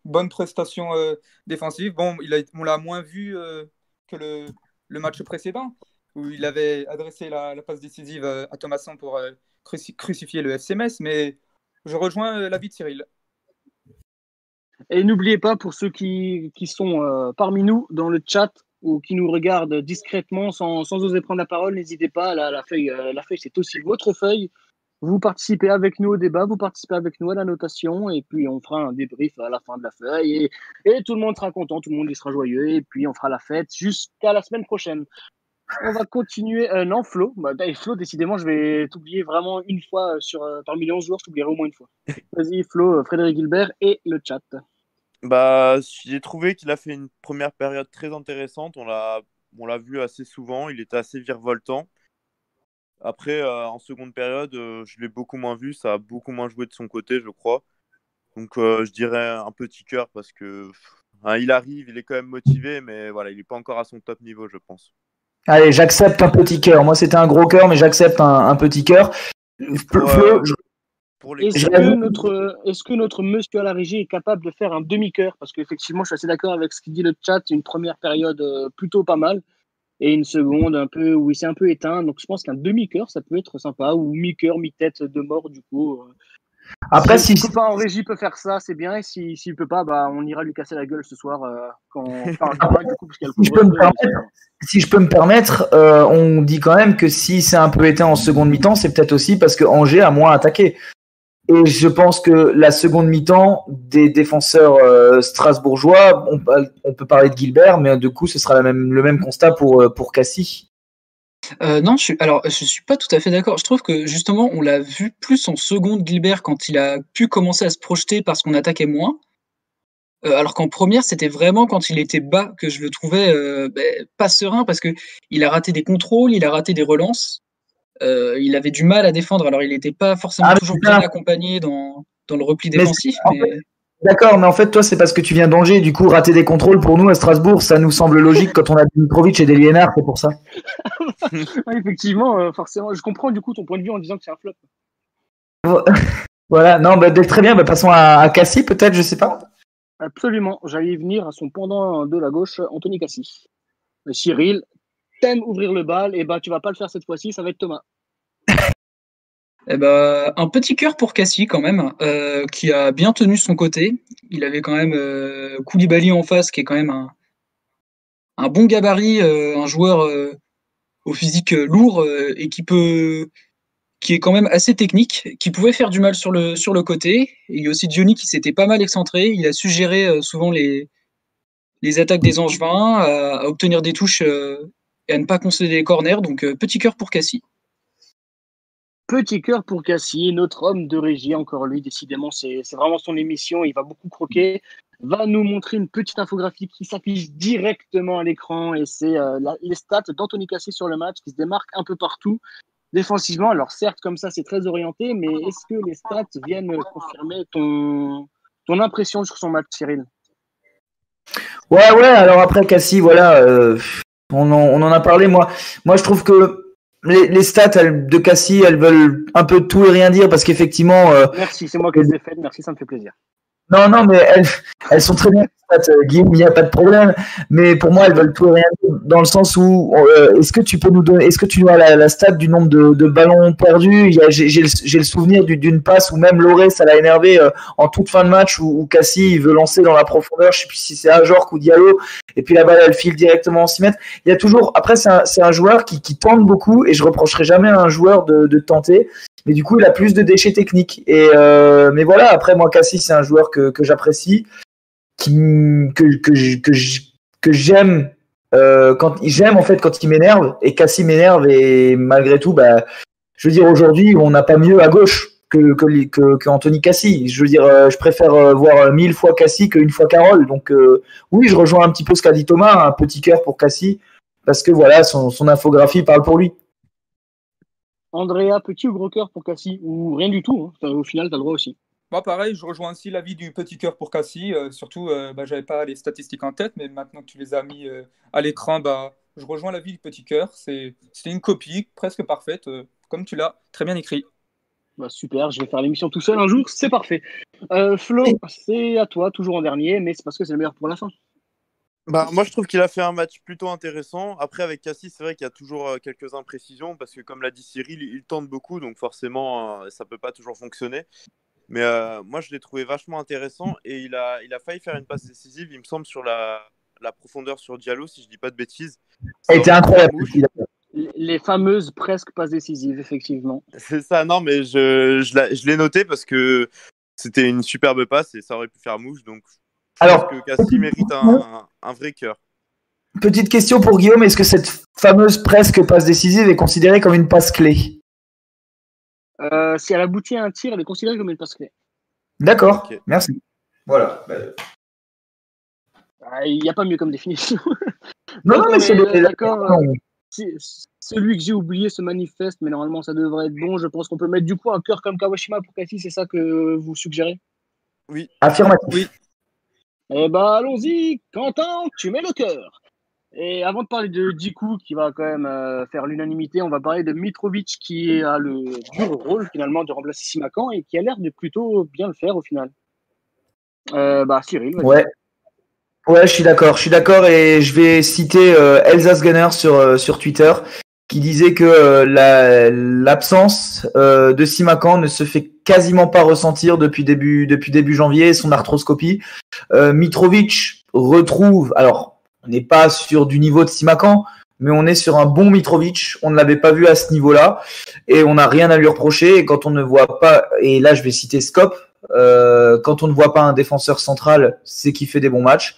bonne prestation euh, défensive. Bon, il a, on l'a moins vu euh, que le, le match précédent, où il avait adressé la, la passe décisive à Thomasson pour euh, cruci- crucifier le FCMS, mais je rejoins euh, l'avis de Cyril. Et n'oubliez pas, pour ceux qui, qui sont euh, parmi nous dans le chat ou qui nous regardent discrètement sans, oser prendre la parole, n'hésitez pas. La, la feuille, euh, la feuille c'est aussi votre feuille. Vous participez avec nous au débat, vous participez avec nous à la notation, et puis on fera un débrief à la fin de la feuille. Et, et tout le monde sera content, tout le monde y sera joyeux, et puis on fera la fête jusqu'à la semaine prochaine. On va continuer. Euh, non, Flo, bah, et Flo, décidément, je vais t'oublier vraiment une fois euh, sur, euh, parmi les 11 joueurs, je t'oublierai au moins une fois. Vas-y, Flo, euh, Frédéric Gilbert et le chat. Bah, j'ai trouvé qu'il a fait une première période très intéressante. On l'a, on l'a vu assez souvent. Il était assez virevoltant. Après, euh, en seconde période, je l'ai beaucoup moins vu. Ça a beaucoup moins joué de son côté, je crois. Donc, je dirais un petit cœur parce que pff, hein, il arrive, il est quand même motivé, mais voilà, il n'est pas encore à son top niveau, je pense. Allez, j'accepte un petit cœur. Moi, c'était un gros cœur, mais j'accepte un, un petit cœur. Flo, je- les Est-ce que, notre, est-ce que notre monsieur à la régie est capable de faire un demi-cœur? Parce qu'effectivement, je suis assez d'accord avec ce qu'il dit le chat. Une première période euh, plutôt pas mal. Et une seconde un peu où il s'est un peu éteint. Donc je pense qu'un demi-cœur, ça peut être sympa. Ou mi-cœur, mi-tête de mort, du coup. Après, si si, copain en régie peut faire ça, c'est bien. Et si- s'il peut pas, bah, on ira lui casser la gueule ce soir. euh, quand... Enfin, du coup, parce Si je peux me permettre, si je peux me permettre, euh, on dit quand même que si c'est un peu éteint en seconde mi-temps, c'est peut-être aussi parce que Angers a moins attaqué. Et je pense que la seconde mi-temps des défenseurs euh, strasbourgeois, on, on peut parler de Gilbert, mais du coup, ce sera la même, le même constat pour, pour Cassis. Euh, non, je suis, alors je suis pas tout à fait d'accord. Je trouve que justement, on l'a vu plus en seconde Gilbert quand il a pu commencer à se projeter parce qu'on attaquait moins. Euh, alors qu'en première, c'était vraiment quand il était bas que je le trouvais euh, ben, pas serein parce que il a raté des contrôles, il a raté des relances, il avait du mal à défendre. Alors il n'était pas forcément Ah, toujours bien accompagné dans, dans le repli Mais défensif. en D'accord, mais en fait, toi, c'est parce que tu viens d'Angers. Du coup, rater des contrôles pour nous à Strasbourg, ça nous semble logique quand on a Dimitrovic et des Liénards, c'est pour ça. Ouais, effectivement, euh, forcément. Je comprends du coup ton point de vue en disant que c'est un flop. Voilà, non, bah, très bien, bah, passons à, à Cassis, peut-être, je sais pas. Absolument. J'allais venir à son pendant de la gauche, Anthony Cassis. Cyril, t'aimes ouvrir le bal, et bah tu vas pas le faire cette fois-ci, ça va être Thomas. Eh ben, un petit cœur pour Cassie quand même, euh, qui a bien tenu son côté. Il avait quand même euh, Koulibaly en face, qui est quand même un, bon gabarit, euh, un joueur euh, au physique lourd et qui peut, est quand même assez technique, qui pouvait faire du mal sur le côté. Il y a aussi Diony qui s'était pas mal excentré. Il a su gérer euh, souvent les attaques des Angevins, à, à obtenir des touches et à ne pas concéder les corners. Donc petit cœur pour Cassie. Petit cœur pour Cassie, notre homme de régie, encore lui, décidément, c'est vraiment son émission, il va beaucoup croquer, va nous montrer une petite infographie qui s'affiche directement à l'écran et c'est euh, les stats d'Anthony Cassie sur le match qui se démarque un peu partout. défensivement. Alors certes, comme ça, c'est très orienté, mais est-ce que les stats viennent confirmer ton, ton impression sur son match, Cyril? Ouais, ouais, alors après Cassie, voilà, euh, on, en, on en a parlé, moi. Moi, je trouve que les, les stats de Cassie, elles veulent un peu tout et rien dire parce qu'effectivement. euh, Merci, c'est moi qui les ai faites. Merci, ça me fait plaisir. Non, non, mais elles, elles sont très bien, euh, Guillaume, il n'y a pas de problème. Mais pour moi, elles veulent tout et rien dans le sens où, euh, est-ce que tu peux nous donner, est-ce que tu as la, la stat du nombre de, de ballons perdus? J'ai le, le souvenir du- d'une passe où même Loré, ça l'a énervé euh, en toute fin de match où, où Cassie il veut lancer dans la profondeur, je sais plus si c'est Ajorc ou Diallo, et puis la balle elle file directement en 6 mètres. Il y a toujours, après c'est un, un joueur qui, qui tente beaucoup et je reprocherai jamais à un joueur de, de tenter, mais du coup il a plus de déchets techniques. Et euh, mais voilà, après moi Cassie c'est un joueur que, que j'apprécie, qui que que que j'aime. euh, quand j'aime en fait quand il m'énerve et Cassie m'énerve et malgré tout bah je veux dire aujourd'hui on n'a pas mieux à gauche que que, que, Anthony Cassie je veux dire euh, je préfère voir mille fois Cassie qu'une fois Carole donc oui je rejoins un petit peu ce qu'a dit Thomas un petit cœur pour Cassie parce que voilà son, son infographie parle pour lui Andrea, petit ou gros cœur pour Cassie Ou rien du tout. hein. Enfin, Au final, tu as le droit aussi. Moi, pareil, je rejoins aussi l'avis du petit cœur pour Cassie. euh, surtout, euh, bah, j'avais pas les statistiques en tête, mais maintenant que tu les as mis euh, à l'écran, bah, je rejoins l'avis du petit cœur. C'est c'était une copie presque parfaite, euh, comme tu l'as très bien écrit. Bah, super, je vais faire l'émission tout seul un jour, c'est parfait. Euh, Flo, c'est à toi, toujours en dernier, mais c'est parce que c'est le meilleur pour la fin. Bah, moi, je trouve qu'il a fait un match plutôt intéressant. Après, avec Cassis, c'est vrai qu'il y a toujours euh, quelques imprécisions parce que, comme l'a dit Cyril, il tente beaucoup, donc forcément, euh, ça peut pas toujours fonctionner. Mais euh, moi, je l'ai trouvé vachement intéressant et il a, il a failli faire une passe décisive, il me semble, sur la, la profondeur sur Diallo, si je dis pas de bêtises. elle était incroyable. Les les fameuses presque passes décisives, effectivement. C'est ça, non, mais je, je l'ai- noté parce que c'était une superbe passe et ça aurait pu faire mouche. Donc, Alors, que Cassie mérite un, un- un vrai cœur. petite question pour Guillaume est-ce que cette fameuse presque passe décisive est considérée comme une passe clé? Euh, si elle aboutit à un tir, elle est considérée comme une passe clé. d'accord merci. Voilà Ah, Il n'y a pas mieux comme définition. non non mais c'est des- d'accord, euh, Celui que j'ai oublié se manifeste, mais normalement ça devrait être bon. Je pense qu'on peut mettre du coup un cœur comme Kawashima pour Cassie, c'est ça que vous suggérez? Affirmatif Eh ben allons-y, Quentin, tu mets le cœur. Et avant de parler de Djikou qui va quand même euh, faire l'unanimité, on va parler de Mitrovic qui a le dur rôle finalement de remplacer Simakan et qui a l'air de plutôt bien le faire au final. Euh, bah Cyril. Ouais. Ouais, je suis d'accord. Je suis d'accord et je vais citer euh, Elsa Gunner sur, euh, sur Twitter qui disait que euh, la- l'absence euh, de Simakan ne se fait quasiment pas ressentir depuis début, depuis début janvier, son arthroscopie. Euh, Mitrovic retrouve, alors on n'est pas sur du niveau de Simakan, mais on est sur un bon Mitrovic. On ne l'avait pas vu à ce niveau-là et on n'a rien à lui reprocher. Et quand on ne voit pas, et là je vais citer Scope, euh, quand on ne voit pas un défenseur central, c'est qu'il fait des bons matchs.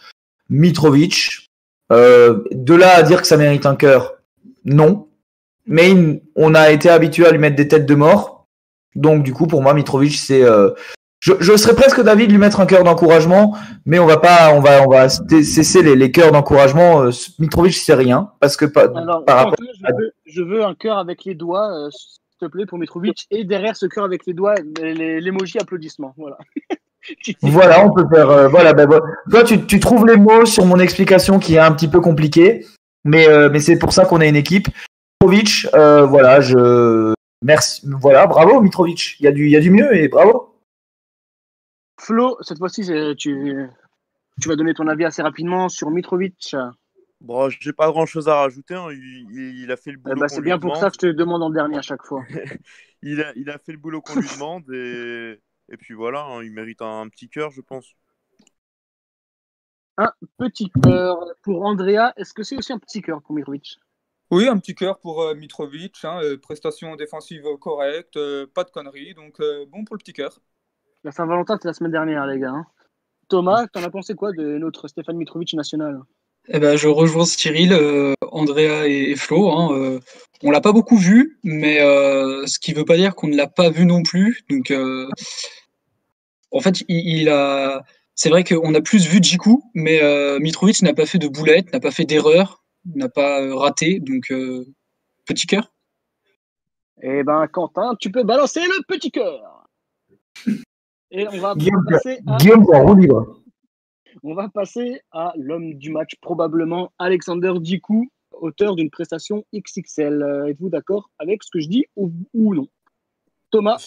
Mitrovic, euh, de là à dire que ça mérite un cœur, non. Mais il- on a été habitué à lui mettre des têtes de mort. Donc du coup, pour moi, Mitrovic, c'est. euh, je, je serais presque d'avis de lui mettre un cœur d'encouragement, mais on va pas, on va, on va cesser les, les cœurs d'encouragement. Euh, Mitrovic, c'est rien parce que Alors, par rapport. Je, veux, je veux un cœur avec les doigts, euh, s'il te plaît, pour Mitrovic. Et derrière ce cœur avec les doigts, l'emoji applaudissement. Voilà. Voilà, on peut faire. euh, voilà, ben. Toi, tu, tu trouves les mots sur mon explication qui est un petit peu compliquée, mais, euh, mais c'est pour ça qu'on est une équipe. Mitrovic, euh, voilà, je. Merci. Voilà, bravo Mitrovic. Il y, a du, il y a du mieux et bravo. Flo, cette fois-ci, tu, tu vas donner ton avis assez rapidement sur Mitrovic. Bon, j'ai pas grand chose à rajouter. hein. Il, a fait le Eh boulot. ben, c'est bien pour demande. ça que je te demande en dernier à chaque fois. Il a, il a fait le boulot qu'on lui demande et, et puis voilà, hein, il mérite un, un petit cœur, je pense. Petit cœur pour Andrea. Est-ce que c'est aussi un petit cœur pour Mitrovic Oui, un petit cœur pour euh, Mitrovic, hein, euh, prestation défensive correcte, euh, pas de conneries, donc euh, bon pour le petit cœur. La Saint-Valentin, c'était la semaine dernière, les gars. hein. Thomas, t'en as pensé quoi de notre Stéphane Mitrovic national? Eh ben, je rejoins Cyril, euh, Andrea et, et Flo. Hein, euh, on l'a pas beaucoup vu, mais euh, ce qui veut pas dire qu'on ne l'a pas vu non plus. Donc, euh, en fait, il, il a. C'est vrai qu'on a plus vu Djikou, mais euh, Mitrovic n'a pas fait de boulette, n'a pas fait d'erreur, n'a pas euh, raté. Donc, euh, petit cœur. Eh ben, Quentin, tu peux balancer le petit cœur. Et on va Guillaume, passer à, Guillaume, on va passer à l'homme du match, probablement Alexander Djikou, auteur d'une prestation XXL. Euh, Êtes-vous d'accord avec ce que je dis ou, ou non? Thomas?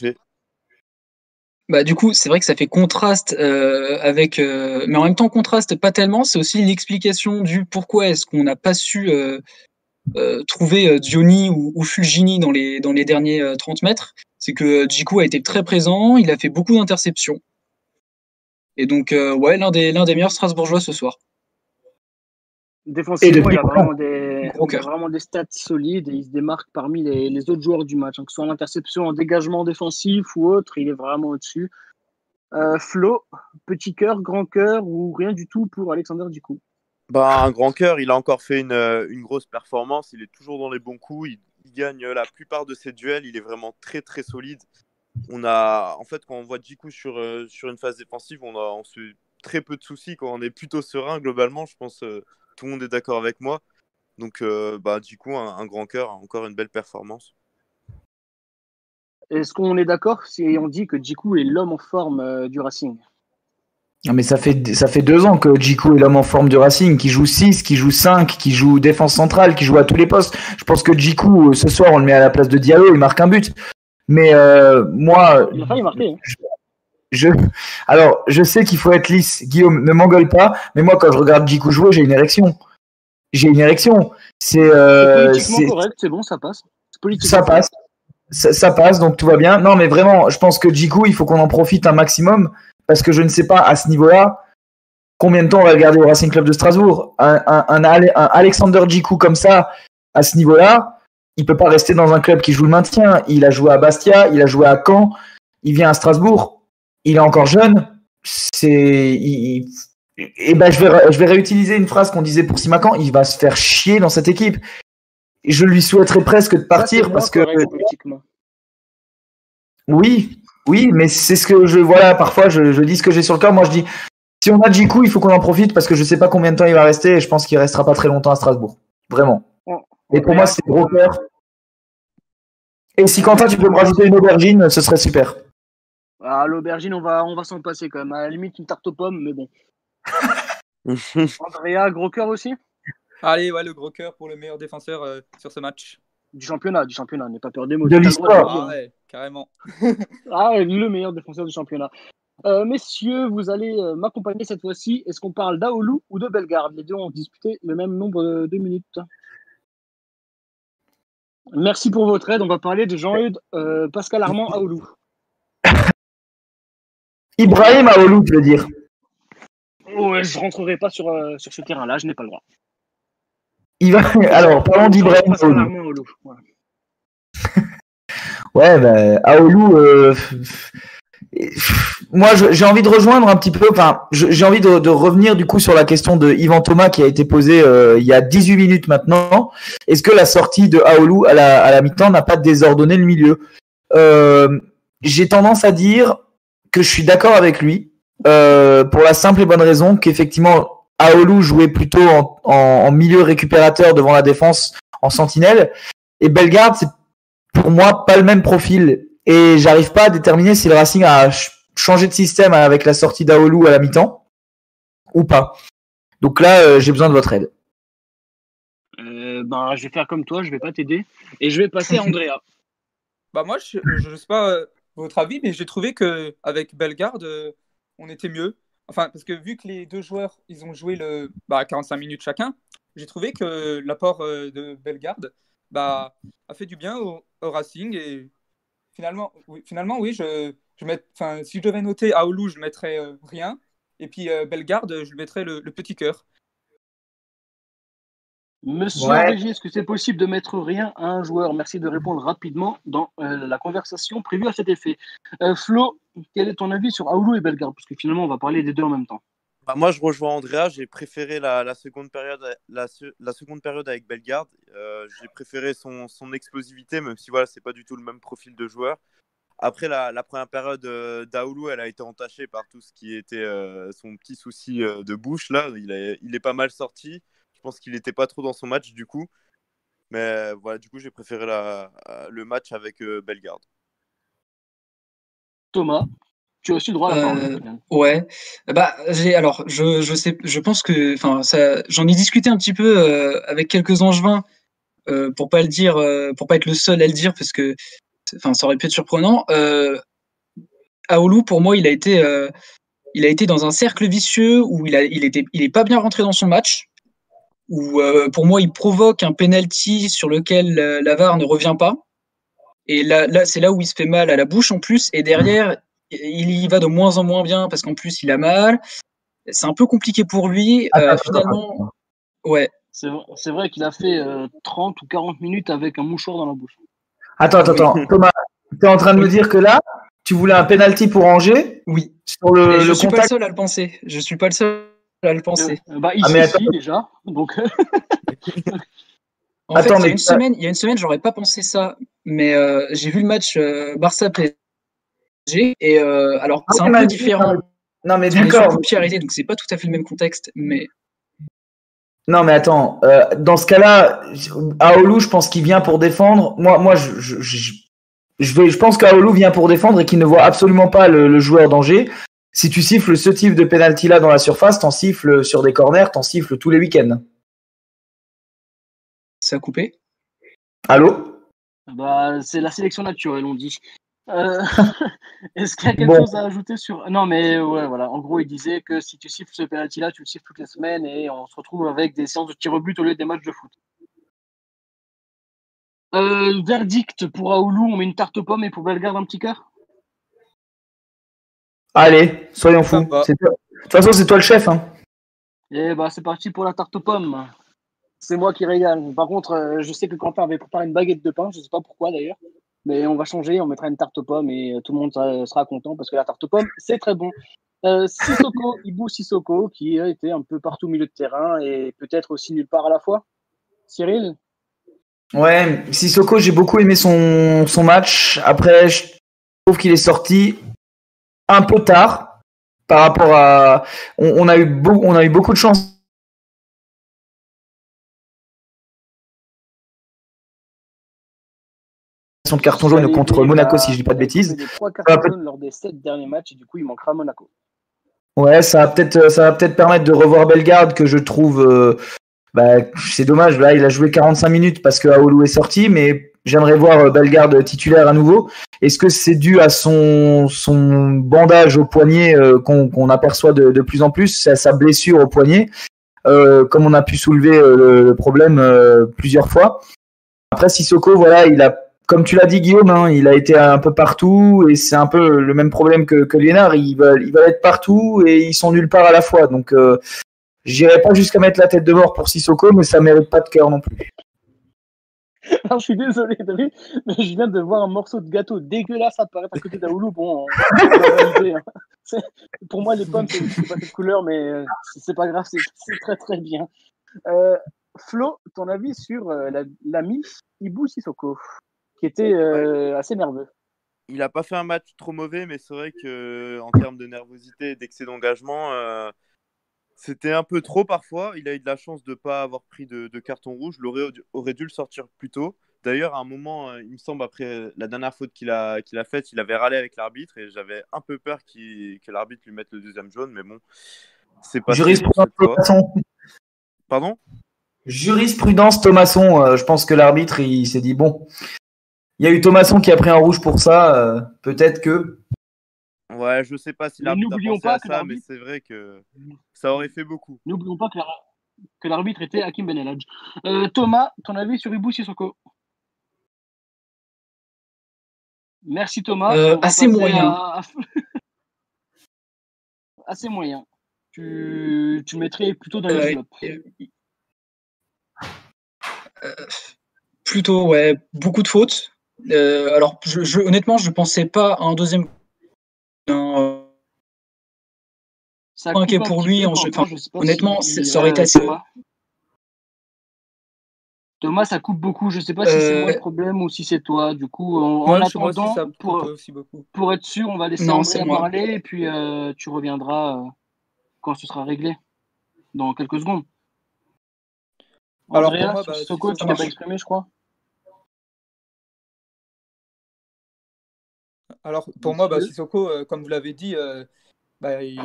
Bah, du coup, c'est vrai que ça fait contraste euh, avec, euh, mais en même temps contraste pas tellement. C'est aussi l'explication du pourquoi est-ce qu'on n'a pas su euh, euh, trouver euh, Diony ou, ou Fulgini dans les dans les derniers euh, 30 mètres. C'est que Djikou a été très présent, il a fait beaucoup d'interceptions. Et donc, euh, ouais, l'un des l'un des meilleurs Strasbourgeois ce soir. défensivement, il a vraiment des, Gros il a vraiment des stats solides et il se démarque parmi les, les autres joueurs du match, hein, que ce soit en interception, en dégagement défensif ou autre, il est vraiment au-dessus. Euh, Flo, petit cœur, grand cœur ou rien du tout pour Alexander Djikou Bah, un grand cœur, il a encore fait une, euh, une grosse performance. Il est toujours dans les bons coups. Il, il gagne la plupart de ses duels. Il est vraiment très très solide. On a, en fait, quand on voit Djikou sur, euh, sur une phase défensive, on a on se fait très peu de soucis. Quand on est plutôt serein globalement, je pense euh, tout le monde est d'accord avec moi. Donc, euh, bah, Djikou, un, un grand cœur, encore une belle performance. Est-ce qu'on est d'accord si on dit que Djikou est l'homme en forme euh, du Racing? Non, mais ça fait, ça fait deux ans que Djikou est l'homme en forme du Racing, qui joue 6, qui joue 5, qui joue défense centrale, qui joue à tous les postes. Je pense que Djikou, euh, ce soir, on le met à la place de Diallo, il marque un but. Mais euh, moi, Il a failli marquer. hein. je, alors, je sais qu'il faut être lisse. Guillaume, ne m'engueule pas, mais moi, quand je regarde Djikou jouer, j'ai une érection. J'ai une érection. C'est, euh, politiquement correct, c'est bon, ça passe. Ça passe. Ça, ça passe, donc tout va bien. Non, mais vraiment, je pense que Djikou, il faut qu'on en profite un maximum, parce que je ne sais pas à ce niveau-là combien de temps on va le garder au Racing Club de Strasbourg. Un, un- un un Alexander Djikou comme ça, à ce niveau-là, il peut pas rester dans un club qui joue le maintien. Il a joué à Bastia, il a joué à Caen, il vient à Strasbourg, il est encore jeune. C'est, il- et ben je vais, je vais réutiliser une phrase qu'on disait pour Simacan. Il va se faire chier dans cette équipe. Et je lui souhaiterais presque de partir parce que oui, oui, mais c'est ce que je voilà. Parfois, je, je dis ce que j'ai sur le cœur. Moi, je dis si on a Djikou, il faut qu'on en profite parce que je sais pas combien de temps il va rester et je pense qu'il restera pas très longtemps à Strasbourg. Vraiment. Et pour moi, c'est gros cœur. Et si Quentin, tu peux me rajouter une aubergine, ce serait super. Ah, l'aubergine, on va, on va s'en passer quand même. À la limite, une tarte aux pommes, mais bon. Andrea, gros cœur aussi? Allez, ouais, le gros cœur pour le meilleur défenseur euh, sur ce match. Du championnat, du championnat, n'aie pas peur des mots. De l'histoire. Ah ouais, carrément. Ah, le meilleur défenseur du championnat. Euh, messieurs, vous allez euh, m'accompagner cette fois-ci. Est-ce qu'on parle d'Aoulou ou de Bellegarde? Les deux ont disputé le même nombre de, minutes. Merci pour votre aide. On va parler de Jean-Eudes euh, Pascal Armand Aoulou. Ibrahim Aoulou, tu veux dire Ouais, je rentrerai pas sur, euh, sur ce terrain-là, je n'ai pas le droit. Il va. Alors, parlons d'Ibrahim Aoulou. Ouais, ben, Aoulou, euh, moi, j'ai envie de rejoindre un petit peu, enfin, j'ai envie de, de revenir du coup sur la question de Yvan Thomas qui a été posée euh, il y a 18 minutes maintenant. Est-ce que la sortie de Aoulou à la, à la mi-temps n'a pas désordonné le milieu? Euh, J'ai tendance à dire que je suis d'accord avec lui euh, pour la simple et bonne raison qu'effectivement, Aoulou jouait plutôt en, en, en milieu récupérateur devant la défense en sentinelle et Bellegarde, c'est pour moi pas le même profil et j'arrive pas à déterminer si le Racing a ch- changé de système avec la sortie d'Aoulou à la mi-temps ou pas. Donc là, euh, j'ai besoin de votre aide. Euh, ben, je vais faire comme toi, je vais pas t'aider. Et je vais passer à Andrea. Bah moi, je ne sais pas euh, votre avis, mais j'ai trouvé que avec Bellegarde, euh, on était mieux. Enfin, parce que vu que les deux joueurs, ils ont joué le bah, 45 minutes chacun, j'ai trouvé que l'apport euh, de Bellegarde bah, a fait du bien au, Racing et finalement, oui, si je devais noter Aoulou, je mettrais euh, rien, et puis euh, Bellegarde, je mettrais le petit cœur. Monsieur Ouais. Régis, est-ce que c'est possible de mettre rien à un joueur? Merci de répondre rapidement dans euh, la conversation prévue à cet effet. Euh, Flo, quel est ton avis sur Aoulou et Bellegarde? Parce que finalement, on va parler des deux en même temps. Bah, moi, je rejoins Andrea. J'ai préféré la, la seconde période, la, se- la seconde période avec Bellegarde. Euh, j'ai préféré son, son explosivité, même si voilà, c'est pas du tout le même profil de joueur. Après la, la première période euh, d'Aoulou, elle a été entachée par tout ce qui était euh, son petit souci euh, de bouche. Là, il il est pas mal sorti. Je pense qu'il n'était pas trop dans son match du coup. Mais voilà, du coup, j'ai préféré la, le match avec euh, Bellegarde. Thomas, tu as aussi le droit à la Euh, parole. Ouais, bah j'ai alors je, je sais je pense que ça j'en ai discuté un petit peu euh, avec quelques angevins euh, pour pas le dire euh, pour pas être le seul à le dire parce que enfin ça aurait pu être surprenant. Euh, Aoulou pour moi il a été euh, il a été dans un cercle vicieux où il a il était il est pas bien rentré dans son match où euh, pour moi il provoque un penalty sur lequel euh, la VAR ne revient pas et là là c'est là où il se fait mal à la bouche en plus et derrière il y va de moins en moins bien parce qu'en plus il a mal. C'est un peu compliqué pour lui. Euh, attends, finalement, ouais. C'est vrai, qu'il a fait euh, 30 ou 40 minutes avec un mouchoir dans la bouche. Attends, attends, attends. Thomas, tu es en train de me dire que là, tu voulais un penalty pour Angers? Oui. sur le, Et je le suis pas le seul à le penser. Je suis pas le seul à le penser. Euh, bah, ici, Ah, mais déjà. Donc, euh, En Attends, fait, il y mais a une semaine, il y a une semaine, j'aurais pas pensé ça, mais euh, j'ai vu le match euh, Barça PSG et euh, alors Ah c'est un mais- peu différent. Non, mais d'accord. donc c'est pas tout à fait le même contexte, mais Non, mais attends. euh, dans ce cas-là, Aoulou, je pense qu'il vient pour défendre. Moi, moi je, je, je, je vais, je pense qu'Aoulou vient pour défendre et qu'il ne voit absolument pas le, le joueur d'Angers. Si tu siffles ce type de penalty-là dans la surface, t'en siffles sur des corners, t'en siffles tous les week-ends. ça a coupé. Allô? Bah, c'est la sélection naturelle, on dit. Euh, Est-ce qu'il y a quelque Bon. chose à ajouter sur. Non, mais ouais, voilà. En gros, il disait que si tu siffles ce penalty-là, tu le siffles toutes les semaines et on se retrouve avec des séances de tir au but au lieu des matchs de foot. Euh, verdict pour Aoulou, on met une tarte aux pommes et pour Bellegarde un petit cœur? Allez, soyons fous. De toute façon, c'est toi le chef. Hein. Et bah c'est parti pour la tarte aux pommes. C'est moi qui régale. Par contre, euh, je sais que Quentin avait préparé une baguette de pain, je sais pas pourquoi d'ailleurs. Mais on va changer, on mettra une tarte aux pommes et euh, tout le monde sera, sera content parce que la tarte aux pommes, c'est très bon. Euh, Sissoko, Ibu Sissoko, qui a été un peu partout au milieu de terrain et peut-être aussi nulle part à la fois. Cyril? Ouais, Sissoko, j'ai beaucoup aimé son, son match. Après, je trouve qu'il est sorti un peu tard par rapport à. On, on a, eu beau- on a eu beaucoup de chance. de carton jaune Allez, contre Monaco, si je dis pas de bêtises. trois cartons jaunes lors des sept derniers matchs et du coup, il manquera Monaco. Ouais, ça va peut-être, ça va peut-être permettre de revoir Bellegarde que je trouve. euh, bah, c'est dommage. Là, il a joué 45 minutes parce que Aoulou est sorti, mais j'aimerais voir euh, Bellegarde titulaire à nouveau. Est-ce que c'est dû à son, son bandage au poignet euh, qu'on aperçoit de, de plus en plus, à sa blessure au poignet, euh, comme on a pu soulever euh, le, le problème euh, plusieurs fois. Après, Sissoko, voilà, il a, comme tu l'as dit Guillaume, hein, il a été un peu partout et c'est un peu le même problème que, que Liénard. Il va, il va être partout et ils sont nulle part à la fois. Donc, j'irai pas jusqu'à mettre la tête de mort pour Sissoko, mais ça mérite pas de cœur non plus. Alors, je suis désolé, David, mais je viens de voir un morceau de gâteau dégueulasse apparaître à côté d'Aoulou. Bon, on- hein. Pour moi, les pommes, c'est pas cette couleur, mais euh, c'est pas grave, c'est très très bien. Euh, Flo, ton avis sur euh, la- l'ami Ibu Sissoko, qui était euh, assez nerveux. Il n'a pas fait un match trop mauvais, mais c'est vrai que en termes de nervosité et d'excès d'engagement, euh, c'était un peu trop parfois. Il a eu de la chance de ne pas avoir pris de, de carton rouge. Il aurait, dû le sortir plus tôt. D'ailleurs, à un moment, euh, il me semble, après la dernière faute qu'il a, qu'il a faite, il avait râlé avec l'arbitre et j'avais un peu peur qu'il- que l'arbitre lui mette le deuxième jaune, mais bon, c'est pas Jurisprudence Thomasson. Pardon? Jurisprudence Thomasson. euh, je pense que l'arbitre, il s'est dit bon, il y a eu Thomasson qui a pris un rouge pour ça. euh, Peut-être que. Ouais, je sais pas si l'arbitre a pensé pas à que ça, mais c'est vrai que ça aurait fait beaucoup. N'oublions pas que la- que l'arbitre était Hakim Benelhadj. Euh, Thomas, ton avis sur Ibu Sissoko? Merci Thomas. Euh, assez moyen. à- assez moyen. Tu, tu mettrais plutôt dans les Euh, flops. Euh, plutôt, ouais, beaucoup de fautes. Euh, alors, je, je- honnêtement, je pensais pas à un deuxième. Un, euh, Ça un pour lui, en- Quentin, enfin, honnêtement, si- ça aurait été assez- Thomas. Thomas, ça coupe beaucoup. Je sais pas si c'est Euh, moi le problème ou si c'est toi. Du coup, en, en Moi, aussi, attendant, pour, aussi être sûr, on va laisser Non, moi. parler et puis euh, tu reviendras euh, quand ce sera réglé, dans quelques secondes. Alors, Andrea, pour moi, sur bah, tu t'es pas exprimé, je crois. Alors, pour moi, bah, Sissoko, euh, comme vous l'avez dit, euh, bah, il,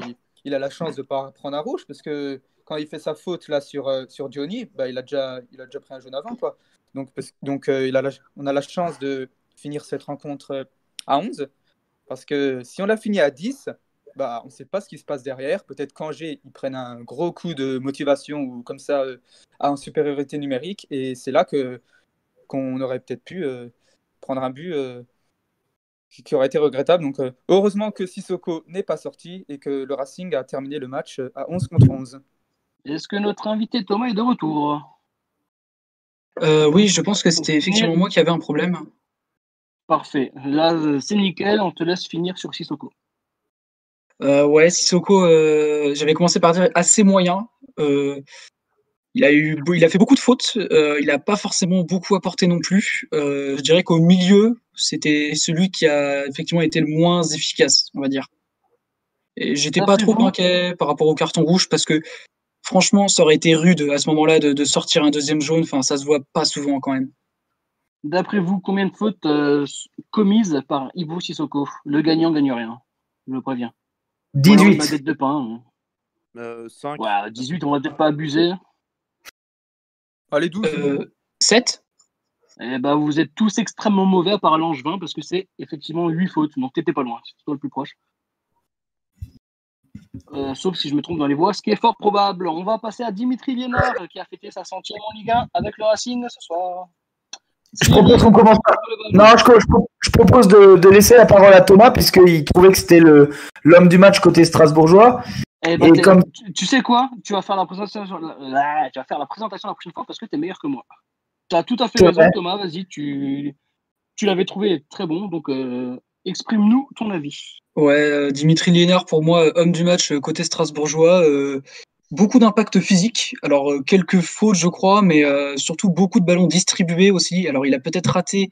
il a la chance de ne pas prendre un rouge parce que quand il fait sa faute là sur, euh, sur Johnny, bah, il, a déjà, il a déjà pris un jaune avant. Quoi. Donc, parce- donc euh, il a la- on a la chance de finir cette rencontre à 11 parce que si on l'a fini à 10, bah, on ne sait pas ce qui se passe derrière. Peut-être qu'Angers, ils prennent un gros coup de motivation ou comme ça à en supériorité numérique et c'est là que qu'on aurait peut-être pu prendre un but. Qui qui aurait été regrettable. Donc, euh, heureusement que Sissoko n'est pas sorti et que le Racing a terminé le match euh, à 11 contre 11. Est-ce que notre invité Thomas est de retour? Euh, oui, je pense que c'était effectivement moi qui avais un problème. Parfait. Là, c'est nickel. On te laisse finir sur Sissoko. Euh, ouais, Sissoko, euh, j'avais commencé par dire assez moyen. Euh, il a eu, il a fait beaucoup de fautes. euh, il n'a pas forcément beaucoup apporté non plus. Euh, je dirais qu'au milieu, c'était celui qui a effectivement été le moins efficace, on va dire. Et j'étais pas trop inquiet par rapport au carton rouge parce que franchement, ça aurait été rude à ce moment-là de, de sortir un deuxième jaune. Enfin, ça se voit pas souvent quand même. D'après vous, combien de fautes euh, commises par Ivo Sissoko? Le gagnant gagne rien. Je le préviens. Ou alors une 18. baguette de pain. Euh, 5. Ouais, 18, on va peut-être pas abuser. Allez, 12. Euh, 7 Eh ben, vous êtes tous extrêmement mauvais à part Langevin parce que c'est effectivement 8 fautes. Donc, t'étais pas loin. C'est toi le plus proche. Euh, sauf si je me trompe dans les voix, ce qui est fort probable. On va passer à Dimitri Liénard qui a fêté sa centième en Ligue 1 avec le Racing ce soir. Je propose qu'on commence par. Non, je, je pro- je propose de, de laisser la parole à Thomas, puisqu'il trouvait que c'était l'homme du match côté strasbourgeois. Eh ben, Et comme- tu, tu sais quoi? Tu vas faire la présentation. la- tu vas faire la présentation la prochaine fois parce que tu es meilleur que moi. Tu as tout à fait raison, vrai. Thomas. Vas-y, tu, tu l'avais trouvé très bon. Donc, euh, exprime-nous ton avis. Ouais, euh, Dimitri Liénard, pour moi, homme du match euh, côté strasbourgeois. euh, beaucoup d'impact physique. Alors, euh, quelques fautes, je crois, mais euh, surtout beaucoup de ballons distribués aussi. Alors, il a peut-être raté.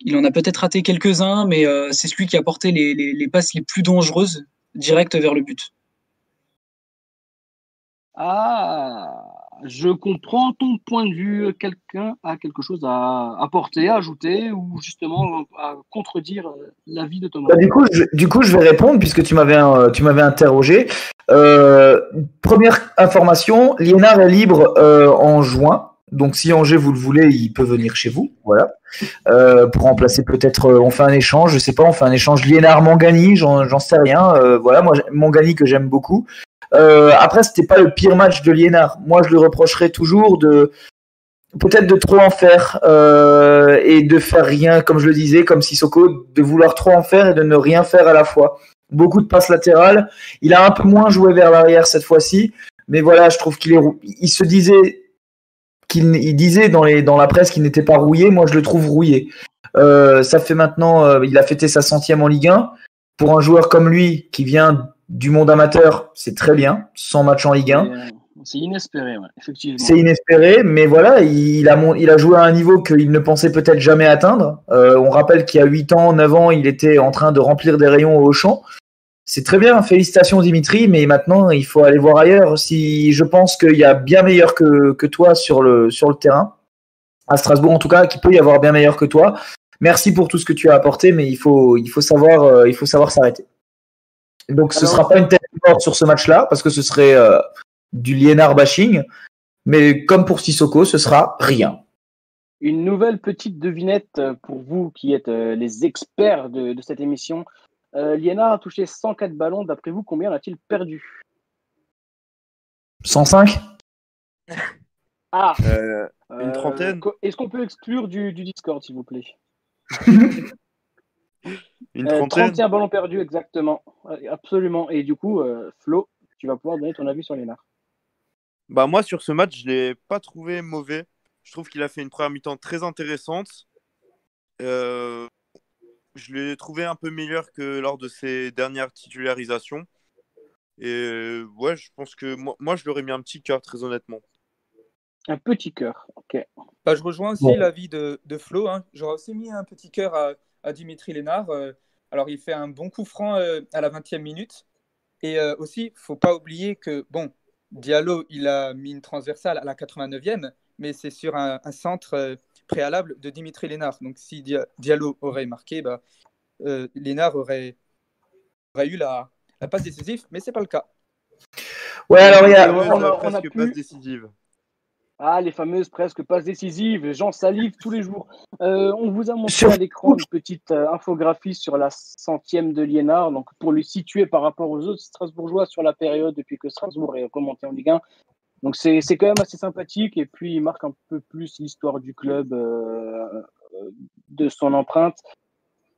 Il en a peut-être raté quelques-uns, mais euh, c'est celui qui a porté les, les- les passes les plus dangereuses direct vers le but. Ah, je comprends ton point de vue. Quelqu'un a quelque chose à apporter, à ajouter ou justement à contredire l'avis de Thomas? Bah, du, coup, je, vais répondre puisque tu m'avais euh, interrogé. Euh, première information, Liénard est libre euh, en juin. Donc, si Angers vous le voulez, il peut venir chez vous. Voilà. Pour remplacer peut-être, on fait un échange, je sais pas, on fait un échange Liénard-Mangani, j'en j'en sais rien. Voilà, moi, Mangani que j'aime beaucoup. Euh, après, c'était pas le pire match de Liénard. Moi, je lui reprocherais toujours de peut-être de trop en faire euh, et de faire rien, comme je le disais, comme Sissoko, de vouloir trop en faire et de ne rien faire à la fois. Beaucoup de passes latérales. Il a un peu moins joué vers l'arrière cette fois-ci, mais voilà, je trouve qu'il est. Il se disait qu'il il disait dans la presse qu'il n'était pas rouillé. Moi, je le trouve rouillé. Euh, ça fait maintenant, euh, il a fêté sa centième en Ligue 1. Pour un joueur comme lui, qui vient du monde amateur, c'est très bien. 100 matchs en Ligue 1. Et, euh, C'est inespéré, ouais, effectivement. C'est inespéré, mais voilà, il a, mon- il a joué à un niveau qu'il ne pensait peut-être jamais atteindre. Euh, on rappelle qu'il y a 8 ans, 9 ans, il était en train de remplir des rayons au champ. C'est très bien, félicitations Dimitri, mais maintenant il faut aller voir ailleurs. Si je pense qu'il y a bien meilleur que, que toi sur le, sur le terrain, à Strasbourg en tout cas, qu'il peut y avoir bien meilleur que toi. Merci pour tout ce que tu as apporté, mais il faut, il faut savoir, euh, il faut savoir s'arrêter. Donc ce Alors- sera pas une tête morte sur ce match-là, parce que ce serait euh, du Liénard bashing. Mais comme pour Sissoko, ce sera rien. Une nouvelle petite devinette euh, pour vous qui êtes euh, les experts de, de cette émission. Euh, Liénard a touché 104 ballons. D'après vous, combien en a-t-il perdu 105 Ah Euh, euh, trentaine. Est-ce qu'on peut exclure du, du Discord, s'il vous plaît? une Euh, trentaine. 31 ballons perdus, exactement. Absolument. Et du coup, euh, Flo, tu vas pouvoir donner ton avis sur Liénard. Bah moi sur ce match, je l'ai pas trouvé mauvais. Je trouve qu'il a fait une première mi-temps très intéressante. Euh, je l'ai trouvé un peu meilleur que lors de ses dernières titularisations. Et euh, ouais, je pense que moi, moi je lui aurais mis un petit cœur très honnêtement. Un petit cœur. Ok. Bah, je rejoins aussi Bon. l'avis de, de Flo. hein. J'aurais aussi mis un petit cœur à, à Dimitri Lénard. Euh, alors, il fait un bon coup franc euh, à la 20e minute. Et euh, aussi, faut pas oublier que, bon, Diallo, il a mis une transversale à la 89e, mais c'est sur un, un centre euh, préalable de Dimitri Lénard. Donc si Dia- Diallo aurait marqué, bah, euh, Lénard aurait, aurait eu la, la passe décisive, mais c'est pas le cas. Ouais, alors il y a. On a- on a presque pu- passe décisive. Ah, les fameuses presque passes décisives, j'en salive tous les jours. Euh, on vous a montré à l'écran une petite euh, infographie sur la centième de Liénard, donc pour le situer par rapport aux autres Strasbourgeois sur la période depuis que Strasbourg est remonté en Ligue 1. Donc c'est c'est quand même assez sympathique et puis il marque un peu plus l'histoire du club euh, de son empreinte.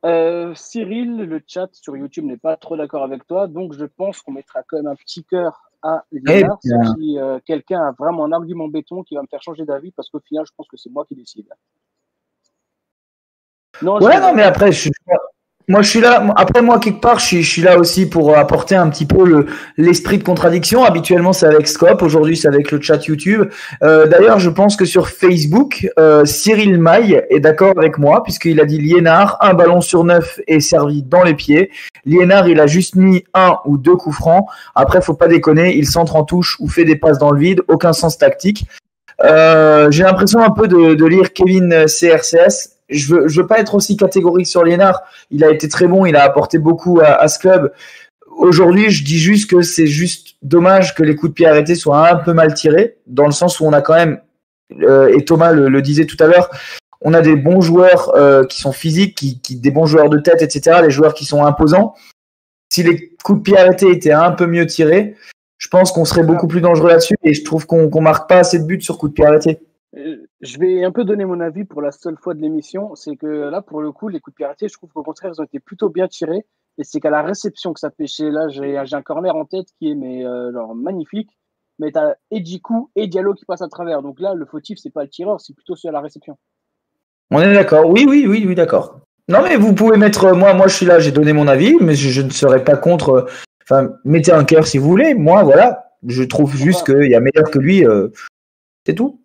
Euh, Cyril, le chat sur YouTube n'est pas trop d'accord avec toi, donc je pense qu'on mettra quand même un petit cœur à bien. sauf si euh, quelqu'un a vraiment un argument béton qui va me faire changer d'avis, parce qu'au final, je pense que c'est moi qui décide. Non, Ouais, non, mais après, je suis, moi, je suis là. Après, moi, quelque part, je suis, je suis là aussi pour apporter un petit peu le, l'esprit de contradiction. Habituellement, c'est avec Scope. Aujourd'hui, c'est avec le chat YouTube. Euh, d'ailleurs, je pense que sur Facebook, euh, Cyril Maille est d'accord avec moi, puisqu'il a dit Liénard, un ballon sur neuf est servi dans les pieds. Liénard, il a juste mis un ou deux coups francs. Après, faut pas déconner, il centre en touche ou fait des passes dans le vide. Aucun sens tactique. Euh, j'ai l'impression un peu de, de lire Kevin CRCS. Je veux, je veux pas être aussi catégorique sur Liénard. Il a été très bon, il a apporté beaucoup à, à ce club. Aujourd'hui, je dis juste que c'est juste dommage que les coups de pied arrêtés soient un peu mal tirés, dans le sens où on a quand même, euh, et Thomas le, le disait tout à l'heure, on a des bons joueurs euh, qui sont physiques, qui, qui, des bons joueurs de tête, etc., les joueurs qui sont imposants. Si les coups de pied arrêtés étaient un peu mieux tirés, je pense qu'on serait beaucoup plus dangereux là-dessus, et je trouve qu'on qu'on marque pas assez de buts sur coups de pied arrêtés. Je vais un peu donner mon avis pour la seule fois de l'émission. C'est que là, pour le coup, les coups de arrêtés, je trouve qu'au contraire, ils ont été plutôt bien tirés. Et c'est qu'à la réception que ça pêchait. Là, j'ai un corner en tête qui est mais, euh, genre, magnifique. Mais tu as Edjikou et Diallo qui passent à travers. Donc là, le fautif, c'est pas le tireur, c'est plutôt celui à la réception. On est d'accord. Oui, oui, oui, oui, d'accord. Non, mais vous pouvez mettre. euh, Moi, moi, je suis là, j'ai donné mon avis, mais je, je ne serai pas contre. euh, Enfin, mettez un cœur si vous voulez. Moi, voilà, je trouve juste qu'il y a meilleur que lui. euh, c'est tout.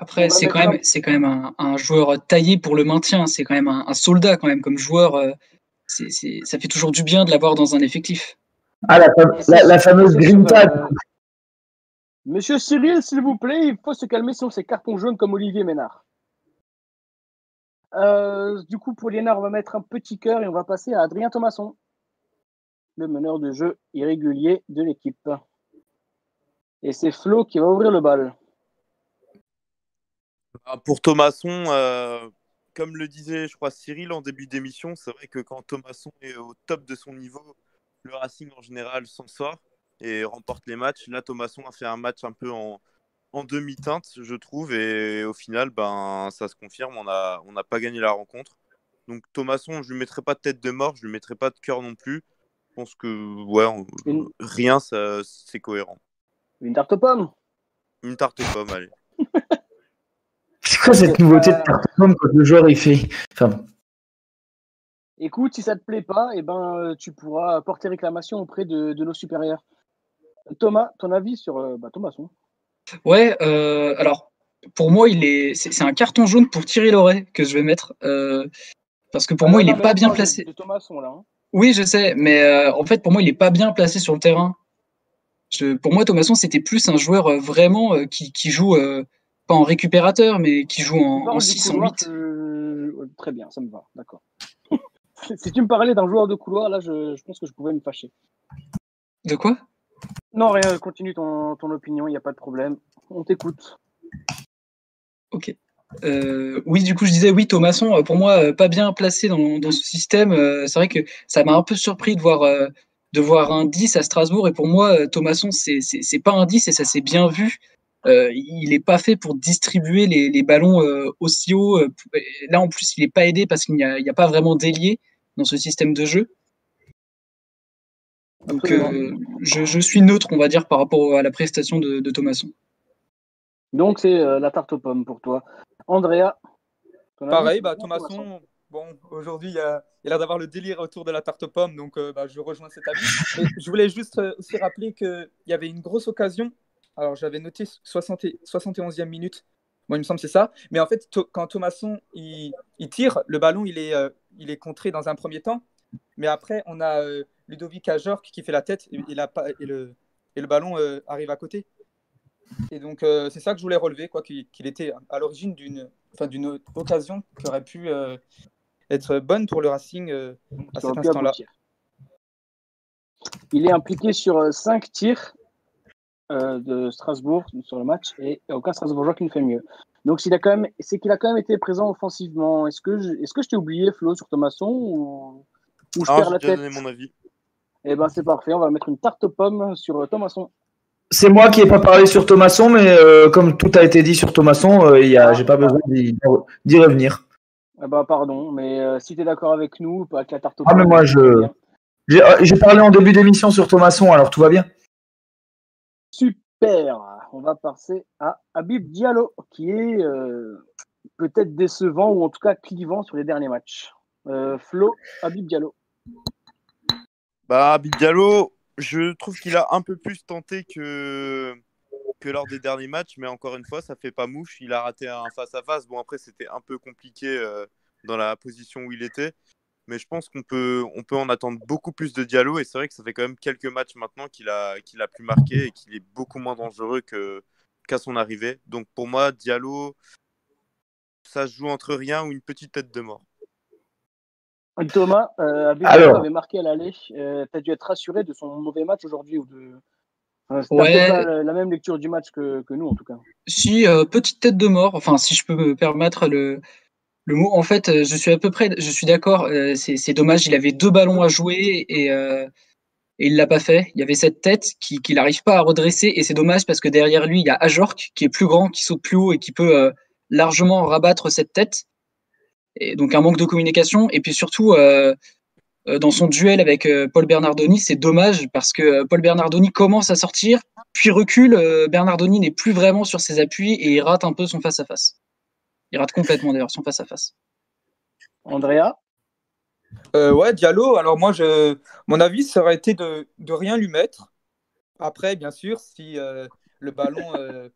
Après, c'est quand même, c'est quand même un, un joueur taillé pour le maintien. C'est quand même un, un soldat quand même comme joueur. euh, c'est, c'est- ça fait toujours du bien de l'avoir dans un effectif. Ah, la, fam- la, la fameuse green euh, Monsieur Cyril, s'il vous plaît, il faut se calmer sur ces cartons jaunes comme Olivier Ménard. Euh, du coup, pour Liénard, on va mettre un petit cœur et on va passer à Adrien Thomasson, le meneur de jeu irrégulier de l'équipe. Et c'est Flo qui va ouvrir le bal. Ah, Pour Thomasson, euh, comme le disait, je crois, Cyril en début d'émission, c'est vrai que quand Thomasson est au top de son niveau, le Racing en général s'en sort et remporte les matchs. Là, Thomasson a fait un match un peu en, en demi-teinte, je trouve, et au final, ben, ça se confirme, on n'a on pas gagné la rencontre. Donc Thomasson, je lui mettrai pas de tête de mort, je lui mettrai pas de cœur non plus. Je pense que ouais, on- Une- rien, c'est cohérent. Une tarte aux pommes? Une tarte aux pommes, allez. C'est quoi cette nouveauté de carte pomme quand le joueur il fait. Enfin, Écoute, si ça te plaît pas, eh ben, euh, tu pourras porter réclamation auprès de, de nos supérieurs. Thomas, ton avis sur euh, bah, Thomasson Ouais, euh, alors pour moi, il est, c'est, c'est un carton jaune pour Thierry Loret que je vais mettre. euh, parce que pour moi, Ah, il non, n'est pas bien de- placé. De Thomasson, là. hein. Oui, je sais, mais euh, en fait, pour moi, il n'est pas bien placé sur le terrain. Je- pour moi, Thomasson, c'était plus un joueur euh, vraiment euh, qui, qui joue, euh, pas en récupérateur, mais qui joue en, en du 6, en couloir, 8. je- ouais, Très bien, ça me va, d'accord. si tu me parlais d'un joueur de couloir, là, je, je pense que je pouvais me fâcher. De quoi? Non, rien, continue ton, ton opinion, il n'y a pas de problème. On t'écoute. Ok. Euh, oui, du coup, je disais oui, Thomasson, euh, pour moi, euh, pas bien placé dans, dans ce système. Euh, c'est vrai que ça m'a un peu surpris de voir, euh, de voir un 10 à Strasbourg. Et pour moi, euh, Thomasson, c'est pas un 10 et ça s'est bien vu. Euh, il n'est pas fait pour distribuer les, les ballons euh, aussi haut. Euh, Là, en plus, il n'est pas aidé parce qu'il n'y a, pas vraiment d'ailier dans ce système de jeu. Donc, euh, je, je suis neutre, on va dire, par rapport à la prestation de, de Thomasson. Donc, c'est euh, la tarte aux pommes pour toi. Andrea Pareil, bah, Thomasson bon, aujourd'hui, il y a, il a l'air d'avoir le délire autour de la tarte aux pommes, donc euh, bah, je rejoins cet avis. Mais je voulais juste aussi rappeler qu'il y avait une grosse occasion. Alors, j'avais noté 60 et- 71e minute. Bon, il me semble que c'est ça. Mais en fait, quand Thomasson il, il tire, le ballon, il est, euh, il est contré dans un premier temps. Mais après, on a euh, Ludovic Ajorc qui fait la tête et, et la et le, et le ballon euh, arrive à côté. Et donc, euh, c'est ça que je voulais relever, quoi, qu'il était à l'origine d'une enfin, d'une occasion qui aurait pu euh, être bonne pour le Racing euh, à cet instant-là. Il est impliqué sur 5 tirs euh, de Strasbourg sur le match et aucun Strasbourgeois qui ne fait mieux. Donc s'il a quand même, c'est qu'il a quand même été présent offensivement. Est-ce que je, est-ce que je t'ai oublié Flo sur Thomasson ou, ou je Ah, perds la tête donné mon avis. Eh ben c'est parfait. On va mettre une tarte aux pommes sur euh, Thomasson. C'est moi qui n'ai pas parlé sur Thomasson, mais euh, comme tout a été dit sur Thomasson, euh, il y a, j'ai pas besoin d'y, d'y revenir. Eh ben pardon, mais euh, si tu es d'accord avec nous, avec la tarte aux Ah, pommes. mais moi, je- J'ai, j'ai parlé en début d'émission sur Thomasson, alors tout va bien. Super. On va passer à Habib Diallo, qui est euh, peut-être décevant ou en tout cas clivant sur les derniers matchs. Euh, Flo, Habib Diallo. Bah, Abid Diallo, je trouve qu'il a un peu plus tenté que, que lors des derniers matchs, mais encore une fois, ça fait pas mouche. Il a raté un face-à-face. Bon, après, c'était un peu compliqué euh, dans la position où il était. Mais je pense qu'on peut, on peut en attendre beaucoup plus de Diallo. Et c'est vrai que ça fait quand même quelques matchs maintenant qu'il a, qu'il a plus marqué et qu'il est beaucoup moins dangereux que, qu'à son arrivée. Donc pour moi, Diallo, ça se joue entre rien ou une petite tête de mort. Thomas, euh, Alors. Diallo avait marqué à l'aller. Euh, tu as dû être rassuré de son mauvais match aujourd'hui ou de. Un Ouais. la même lecture du match que, que nous en tout cas. Si, euh, petite tête de mort, enfin, si je peux me permettre le, le mot, en fait, euh, je suis à peu près, je suis d'accord, euh, c'est dommage, il avait deux ballons à jouer et, euh, et il l'a pas fait. Il y avait cette tête qui- qu'il n'arrive pas à redresser et c'est dommage parce que derrière lui, il y a Ajorc qui est plus grand, qui saute plus haut et qui peut largement rabattre cette tête. Et donc un manque de communication et puis surtout dans son duel avec Paul Bernardoni, c'est dommage parce que Paul Bernardoni commence à sortir, puis recule. Bernardoni n'est plus vraiment sur ses appuis et il rate un peu son face-à-face. Il rate complètement d'ailleurs son face-à-face. Andrea, Euh, ouais, Diallo, alors moi, je... mon avis, ça aurait été de, de rien lui mettre. Après, bien sûr, si euh, le ballon, euh,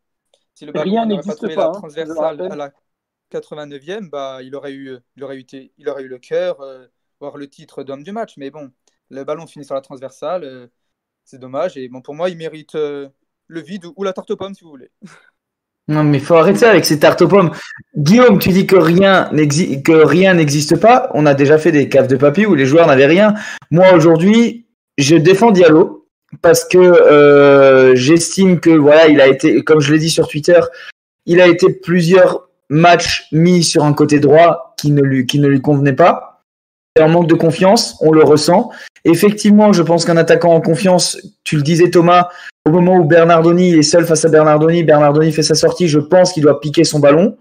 si le ballon trouvé pas, la hein, transversale à la 89e, bah, il aurait eu, il aurait eu, il aurait eu le cœur, euh, voire le titre d'homme du match. Mais bon, le ballon finit sur la transversale, euh, c'est dommage. Et bon, pour moi, il mérite euh, le vide ou, ou la tarte aux pommes, si vous voulez. Non, mais faut arrêter avec ces tartes aux pommes. Guillaume, tu dis que rien n'existe pas. On a déjà fait des caves de papier où les joueurs n'avaient rien. Moi, aujourd'hui, je défends Diallo parce que euh, j'estime que voilà, il a été, comme je l'ai dit sur Twitter, il a été plusieurs matchs mis sur un côté droit qui ne lui qui ne lui convenait pas. Et en manque de confiance, on le ressent. Effectivement, je pense qu'un attaquant en confiance, tu le disais Thomas, au moment où Bernardoni est seul face à Bernardoni, Bernardoni fait sa sortie, je pense qu'il doit piquer son ballon.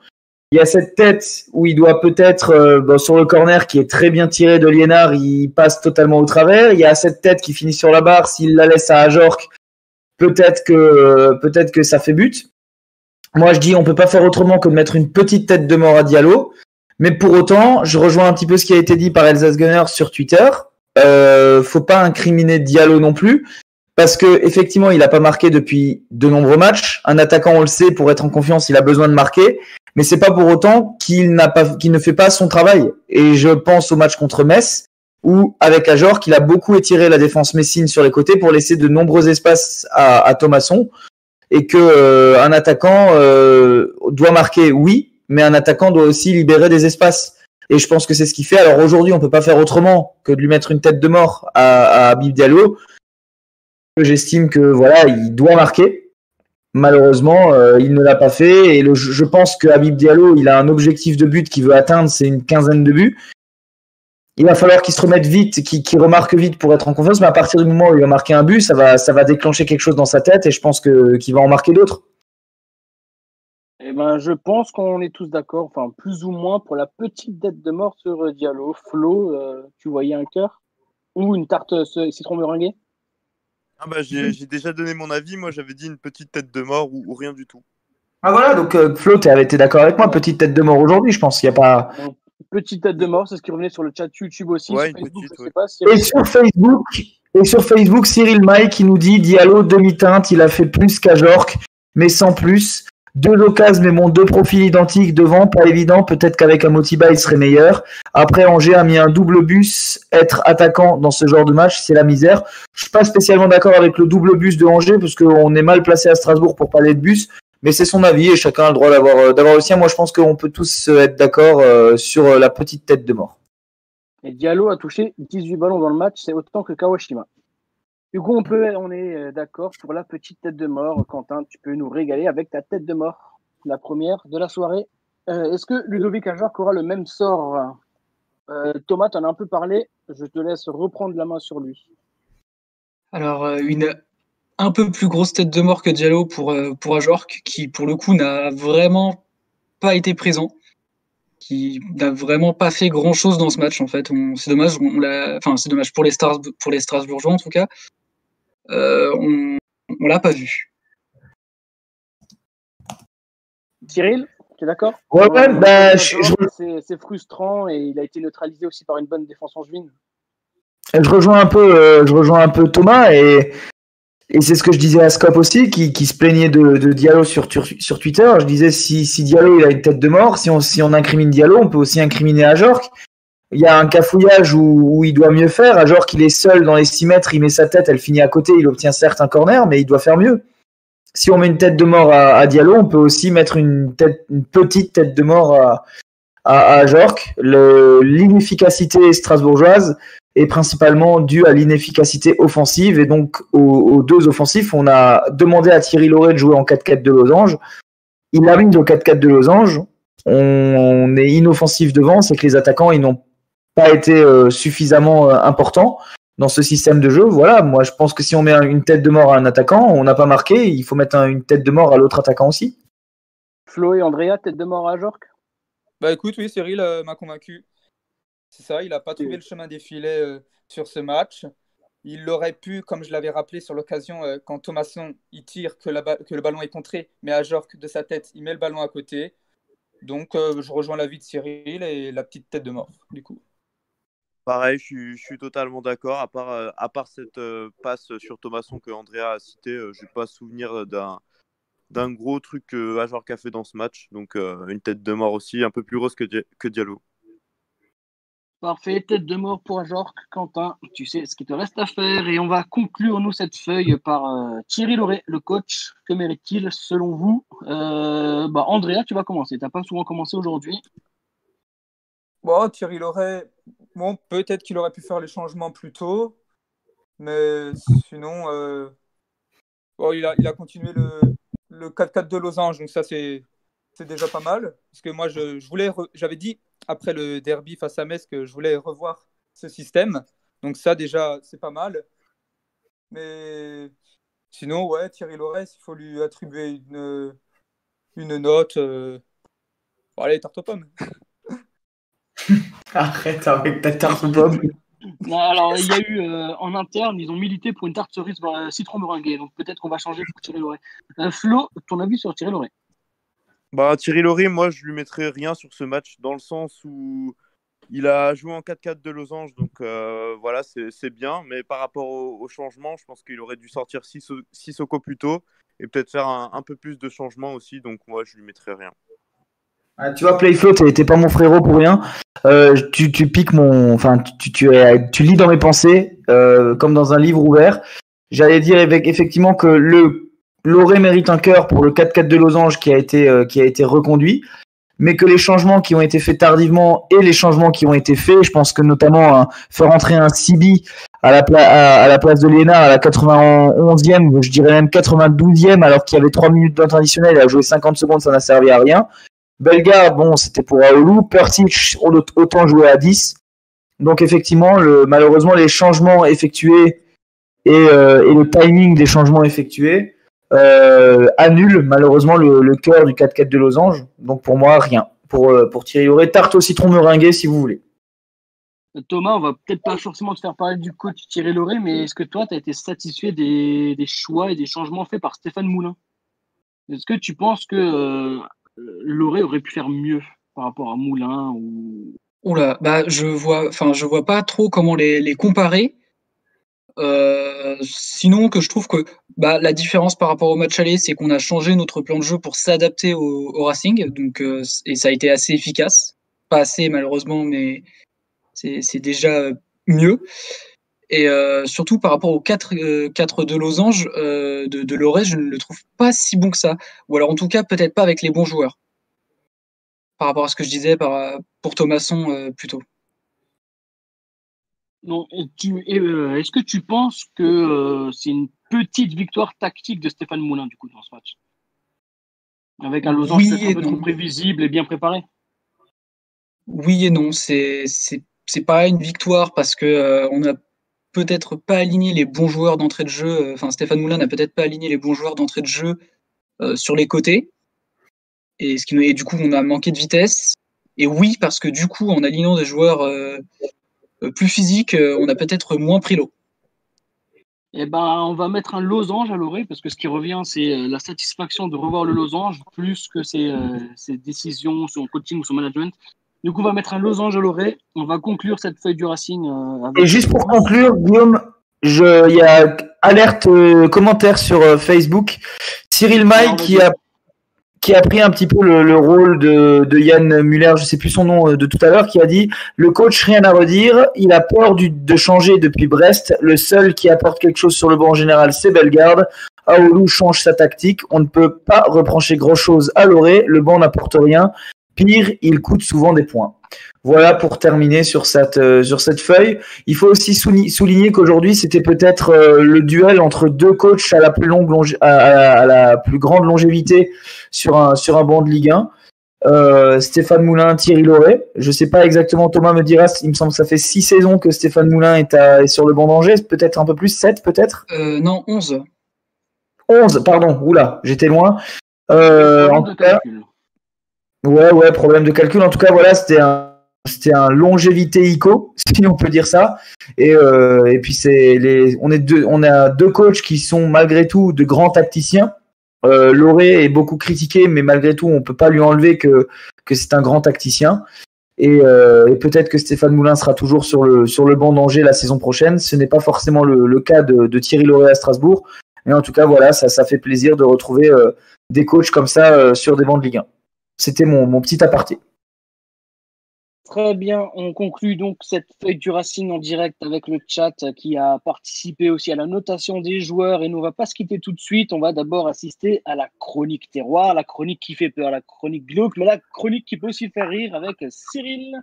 Il y a cette tête où il doit peut-être, euh, sur le corner qui est très bien tiré de Liénard, il passe totalement au travers. Il y a cette tête qui finit sur la barre, s'il la laisse à Ajorc, peut-être que, euh, peut-être que ça fait but. Moi, je dis, on peut pas faire autrement que de mettre une petite tête de mort à Diallo. Mais pour autant, je rejoins un petit peu ce qui a été dit par Elsa Gunner sur Twitter. Euh, faut pas incriminer Diallo non plus parce que effectivement, il n'a pas marqué depuis de nombreux matchs. Un attaquant, on le sait, pour être en confiance, il a besoin de marquer, mais c'est pas pour autant qu'il n'a pas, qu'il ne fait pas son travail. Et je pense au match contre Metz, où avec Ajor, qu'il a beaucoup étiré la défense messine sur les côtés pour laisser de nombreux espaces à, à Thomasson, et que euh, un attaquant euh, doit marquer, oui, mais un attaquant doit aussi libérer des espaces. Et je pense que c'est ce qu'il fait. Alors aujourd'hui, on peut pas faire autrement que de lui mettre une tête de mort à, à Diallo. J'estime que voilà, il doit marquer. Malheureusement, euh, il ne l'a pas fait. Et je pense que Habib Diallo, il a un objectif de but qu'il veut atteindre, c'est une quinzaine de buts. Il va falloir qu'il se remette vite, qu'il remarque vite pour être en confiance. Mais à partir du moment où il va marquer un but, ça va, ça va déclencher quelque chose dans sa tête. Et je pense qu'il va en marquer d'autres. eh ben, je pense qu'on est tous d'accord, enfin plus ou moins pour la petite tête de mort sur euh, Diallo. Flo, euh, tu voyais un cœur ou une tarte citron meringuée Ah bah, j'ai j'ai déjà donné mon avis. Moi, j'avais dit une petite tête de mort ou, ou rien du tout. Ah voilà, donc euh, Flo, tu été d'accord avec moi. Petite tête de mort aujourd'hui, je pense. Il y a pas. Petite tête de mort, c'est ce qui revenait sur le chat YouTube aussi. Ouais, sur une Facebook, petite, je ouais. sais pas si Et sur Facebook, et sur Facebook, Cyril May qui nous dit Diallo demi-teinte, il a fait plus qu'Ajorc, mais sans plus. Deux occasions, mais bon, deux profils identiques devant, pas évident. Peut-être qu'avec un Motiba, il serait meilleur. Après, Angers a mis un double bus. Être attaquant dans ce genre de match, c'est la misère. Je suis pas spécialement d'accord avec le double bus de Angers, parce qu'on est mal placé à Strasbourg pour parler de bus. Mais c'est son avis et chacun a le droit d'avoir euh, d'avoir le sien. Moi, je pense qu'on peut tous euh, être d'accord euh, sur la petite tête de mort. Et Diallo a touché 18 ballons dans le match, c'est autant que Kawashima. Du coup, on, peut, on est euh, d'accord pour la petite tête de mort. Quentin, tu peux nous régaler avec ta tête de mort, la première de la soirée. Euh, Est-ce que Ludovic Ajorc aura le même sort? Euh, Thomas, tu en as un peu parlé. Je te laisse reprendre la main sur lui. Alors, une un peu plus grosse tête de mort que Diallo pour, pour Ajorc, qui pour le coup n'a vraiment pas été présent, qui n'a vraiment pas fait grand chose dans ce match en fait. C'est dommage, enfin c'est dommage pour les Stars, pour les Strasbourgeois en tout cas. Euh, on, l'a pas vu. Cyril, tu es d'accord? Ouais, ouais, Euh, bah, c'est- frustrant et il a été neutralisé aussi par une bonne défense angevine. Je rejoins un peu, euh, je rejoins un peu Thomas et, et c'est ce que je disais à Scop aussi, qui, qui se plaignait de, de Diallo sur, sur, sur Twitter. Je disais si, si Diallo il a une tête de mort, si on, si on incrimine Diallo, on peut aussi incriminer Ajorc. Il y a un cafouillage où, il doit mieux faire. Ajorc il est seul dans les 6 mètres, il met sa tête, elle finit à côté, il obtient certes un corner, mais il doit faire mieux. Si on met une tête de mort à, à Diallo, on peut aussi mettre une, petite tête de mort à, à, à. Le- L'inefficacité strasbourgeoise est principalement due à l'inefficacité offensive et donc aux, deux offensifs. On a demandé à Thierry Lauré de jouer en 4-4 de losange. Il a mis au 4-4 de losange. On, on est inoffensif devant, c'est que les attaquants ils n'ont pas été euh, suffisamment euh, importants dans ce système de jeu. Voilà, moi je pense que si on met un- une tête de mort à un attaquant, on n'a pas marqué, il faut mettre un- une tête de mort à l'autre attaquant aussi. Flo et Andrea, tête de mort à Ajorc Bah écoute, oui, Cyril euh, m'a convaincu. C'est ça, il n'a pas trouvé le chemin des filets euh, sur ce match. Il aurait pu, comme je l'avais rappelé sur l'occasion, euh, quand Thomasson il tire, que, la que le ballon est contré, mais à Jork de sa tête, il met le ballon à côté. Donc euh, je rejoins l'avis de Cyril et la petite tête de mort, du coup. Pareil, je suis, je suis totalement d'accord. À part, euh, à part cette euh, passe sur Thomasson que Andrea a cité, euh, je n'ai pas souvenir d'un d'un gros truc que Ajorc a fait dans ce match. Donc euh, une tête de mort aussi, un peu plus grosse que, que Diallo. Parfait, tête de mort pour Ajorc. Quentin, tu sais ce qu'il te reste à faire et on va conclure nous cette feuille par euh, Thierry Lauré, le coach. Que mérite-t-il selon vous? Euh, bah, Andrea, tu vas commencer. Tu n'as pas souvent commencé aujourd'hui. Bon, Thierry Loret, bon, peut-être qu'il aurait pu faire les changements plus tôt, mais sinon, euh, bon, il, a, il a continué le, le 4-4 de Losange, donc ça, c'est déjà pas mal. Parce que moi, je, je j'avais dit après le derby face à Metz que je voulais revoir ce système, donc ça, déjà, c'est pas mal. Mais sinon, ouais, Thierry Loret, il faut lui attribuer une, une note. euh, Bon, allez, tarte aux pommes. Arrête avec ta tarte aux pommes. Non, alors, il y a eu euh, en interne, ils ont milité pour une tarte cerise euh, citron meringuée. Donc peut-être qu'on va changer pour Thierry Lauré. Euh, Flo, ton avis sur Thierry Lauré? Bah, Thierry Lauré, moi, je lui mettrais rien sur ce match, dans le sens où il a joué en 4-4 de losange, donc euh, voilà, c'est c'est bien. Mais par rapport au, au changement, je pense qu'il aurait dû sortir Sisso- Sissoko plus tôt et peut-être faire un, un peu plus de changements aussi. Donc moi, je lui mettrais rien. Ah, tu vois, Playflow, t'es pas mon frérot pour rien. Euh, tu, tu piques mon. Enfin, tu, tu, tu lis dans mes pensées, euh, comme dans un livre ouvert. J'allais dire effectivement que le Loré mérite un cœur pour le 4-4 de Losange qui a, été, euh, qui a été reconduit, mais que les changements qui ont été faits tardivement et les changements qui ont été faits, je pense que notamment hein, faire entrer un Sibi à la, à, la place de Léna à la 91e, je dirais même 92e, alors qu'il y avait 3 minutes de temps additionnel, il a joué 50 secondes, ça n'a servi à rien. Bellegarde, bon, c'était pour Aoulou. Pertic, on autant joué à 10. Donc effectivement, malheureusement, les changements effectués et, euh, et le timing des changements effectués euh, annulent malheureusement le, cœur du 4-4 de Losange. Donc pour moi, rien. Pour, euh, pour Thierry Lauré, tarte au citron meringuée si vous voulez. Thomas, on va peut-être pas forcément te faire parler du coach Thierry Lauré, mais est-ce que toi, tu as été satisfait des choix et des changements faits par Stéphane Moulin? Est-ce que tu penses que euh, Lauré aurait pu faire mieux par rapport à Moulin ou... Oula, bah je vois, enfin je vois pas trop comment les, comparer. Euh, sinon, que je trouve que bah, la différence par rapport au match aller, c'est qu'on a changé notre plan de jeu pour s'adapter au, Racing, donc euh, et ça a été assez efficace. Pas assez malheureusement, mais c'est c'est déjà mieux. Et euh, surtout par rapport aux 4, euh, 4 de losange euh, de, de Lorez, je ne le trouve pas si bon que ça. Ou alors en tout cas, peut-être pas avec les bons joueurs. Par rapport à ce que je disais par, pour Thomasson euh, plutôt. Non, Est-ce que tu penses que c'est une petite victoire tactique de Stéphane Moulin du coup dans ce match? Avec un losange Oui un peu trop prévisible et bien préparé? Oui et non, c'est pas une victoire parce que euh, on n'a peut-être pas aligné les bons joueurs d'entrée de jeu. euh, Enfin, Stéphane Moulin n'a peut-être pas aligné les bons joueurs d'entrée de jeu euh, sur les côtés. Et, ce qui, du coup, on a manqué de vitesse. Et oui, parce que du coup, en alignant des joueurs euh, plus physiques, on a peut-être moins pris l'eau. Eh ben, on va mettre un losange à l'oreille parce que ce qui revient, c'est la satisfaction de revoir le losange plus que ses, ses décisions, son coaching ou son management. Du coup, on va mettre un losange à l'oreille. On va conclure cette feuille du Racing. euh, avec- Et juste pour conclure, Guillaume, il y a alerte euh, commentaire sur euh, Facebook. Cyril May qui a qui a pris un petit peu le, le rôle de, de Yann Muller, je sais plus son nom de tout à l'heure, qui a dit le coach rien à redire, il a peur du, de changer depuis Brest. Le seul qui apporte quelque chose sur le banc en général, c'est Bellegarde. Aoulou change sa tactique. On ne peut pas reprocher grand chose à Loré. Le banc n'apporte rien. Pire, il coûte souvent des points. Voilà pour terminer sur cette, euh, sur cette feuille. Il faut aussi souli- souligner qu'aujourd'hui, c'était peut-être euh, le duel entre deux coachs à la plus longue longe- à, à- à la plus grande longévité sur un, sur un banc de Ligue 1. Euh, Stéphane Moulin, Thierry Loret. Je sais pas exactement, Thomas me dira, il me semble que ça fait six saisons que Stéphane Moulin est, à- est sur le banc d'Angers, peut-être un peu plus, sept peut-être? Non, 11. 11, pardon, oula, j'étais loin. En tout cas, calcul. Ouais, ouais, problème de calcul. En tout cas, voilà, c'était un, c'était un longévité ICO, si on peut dire ça. Et, euh, et puis c'est les, on est deux, on a deux coachs qui sont malgré tout de grands tacticiens. Euh, Loré est beaucoup critiqué, mais malgré tout, on peut pas lui enlever que que c'est un grand tacticien. Et, euh, et peut-être que Stéphane Moulin sera toujours sur le sur le banc d'Angers la saison prochaine. Ce n'est pas forcément le, le cas de, de Thierry Loré à Strasbourg. Mais en tout cas, voilà, ça, ça fait plaisir de retrouver euh, des coachs comme ça euh, sur des bancs de Ligue 1. C'était mon, mon petit aparté. Très bien, on conclut donc cette feuille du Racing en direct avec le chat qui a participé aussi à la notation des joueurs et nous on va pas se quitter tout de suite, on va d'abord assister à la chronique terroir, la chronique qui fait peur, la chronique glauque, mais la chronique qui peut aussi faire rire avec Cyril.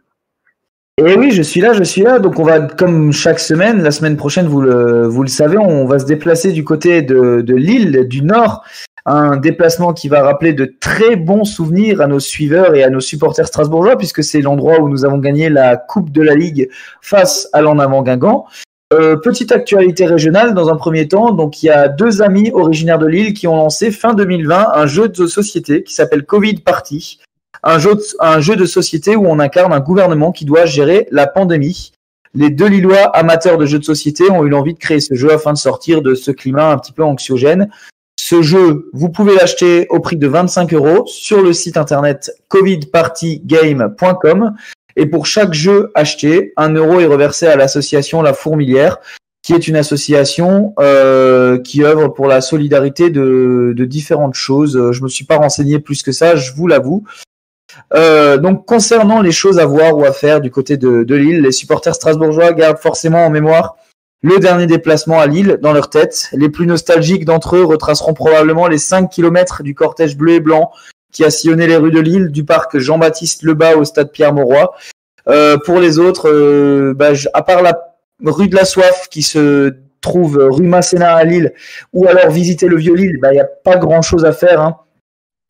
Et oui, je suis là, je suis là. Donc on va, comme chaque semaine, la semaine prochaine, vous le, vous le savez, on va se déplacer du côté de, de l'île du Nord. Un déplacement qui va rappeler de très bons souvenirs à nos suiveurs et à nos supporters strasbourgeois, puisque c'est l'endroit où nous avons gagné la Coupe de la Ligue face à l'en avant Guingamp. Euh, petite actualité régionale dans un premier temps. Donc, il y a deux amis originaires de Lille qui ont lancé fin 2020 un jeu de société qui s'appelle Covid Party. Un jeu, de, un jeu de société où on incarne un gouvernement qui doit gérer la pandémie. Les deux Lillois amateurs de jeux de société ont eu l'envie de créer ce jeu afin de sortir de ce climat un petit peu anxiogène. Ce jeu, vous pouvez l'acheter au prix de 25 euros sur le site internet covidpartygame.com. Et pour chaque jeu acheté, un euro est reversé à l'association La Fourmilière, qui est une association euh, qui œuvre pour la solidarité de, différentes choses. Je me suis pas renseigné plus que ça, je vous l'avoue. Euh, donc concernant les choses à voir ou à faire du côté de Lille, les supporters strasbourgeois gardent forcément en mémoire le dernier déplacement à Lille dans leur tête. Les plus nostalgiques d'entre eux retraceront probablement les 5 km du cortège bleu et blanc qui a sillonné les rues de Lille, du parc Jean-Baptiste Lebas au stade Pierre-Mauroy. Euh, pour les autres, euh, bah, à part la rue de la Soif qui se trouve rue Masséna à Lille, ou alors visiter le Vieux-Lille, il n'y a pas grand-chose à faire. Hein.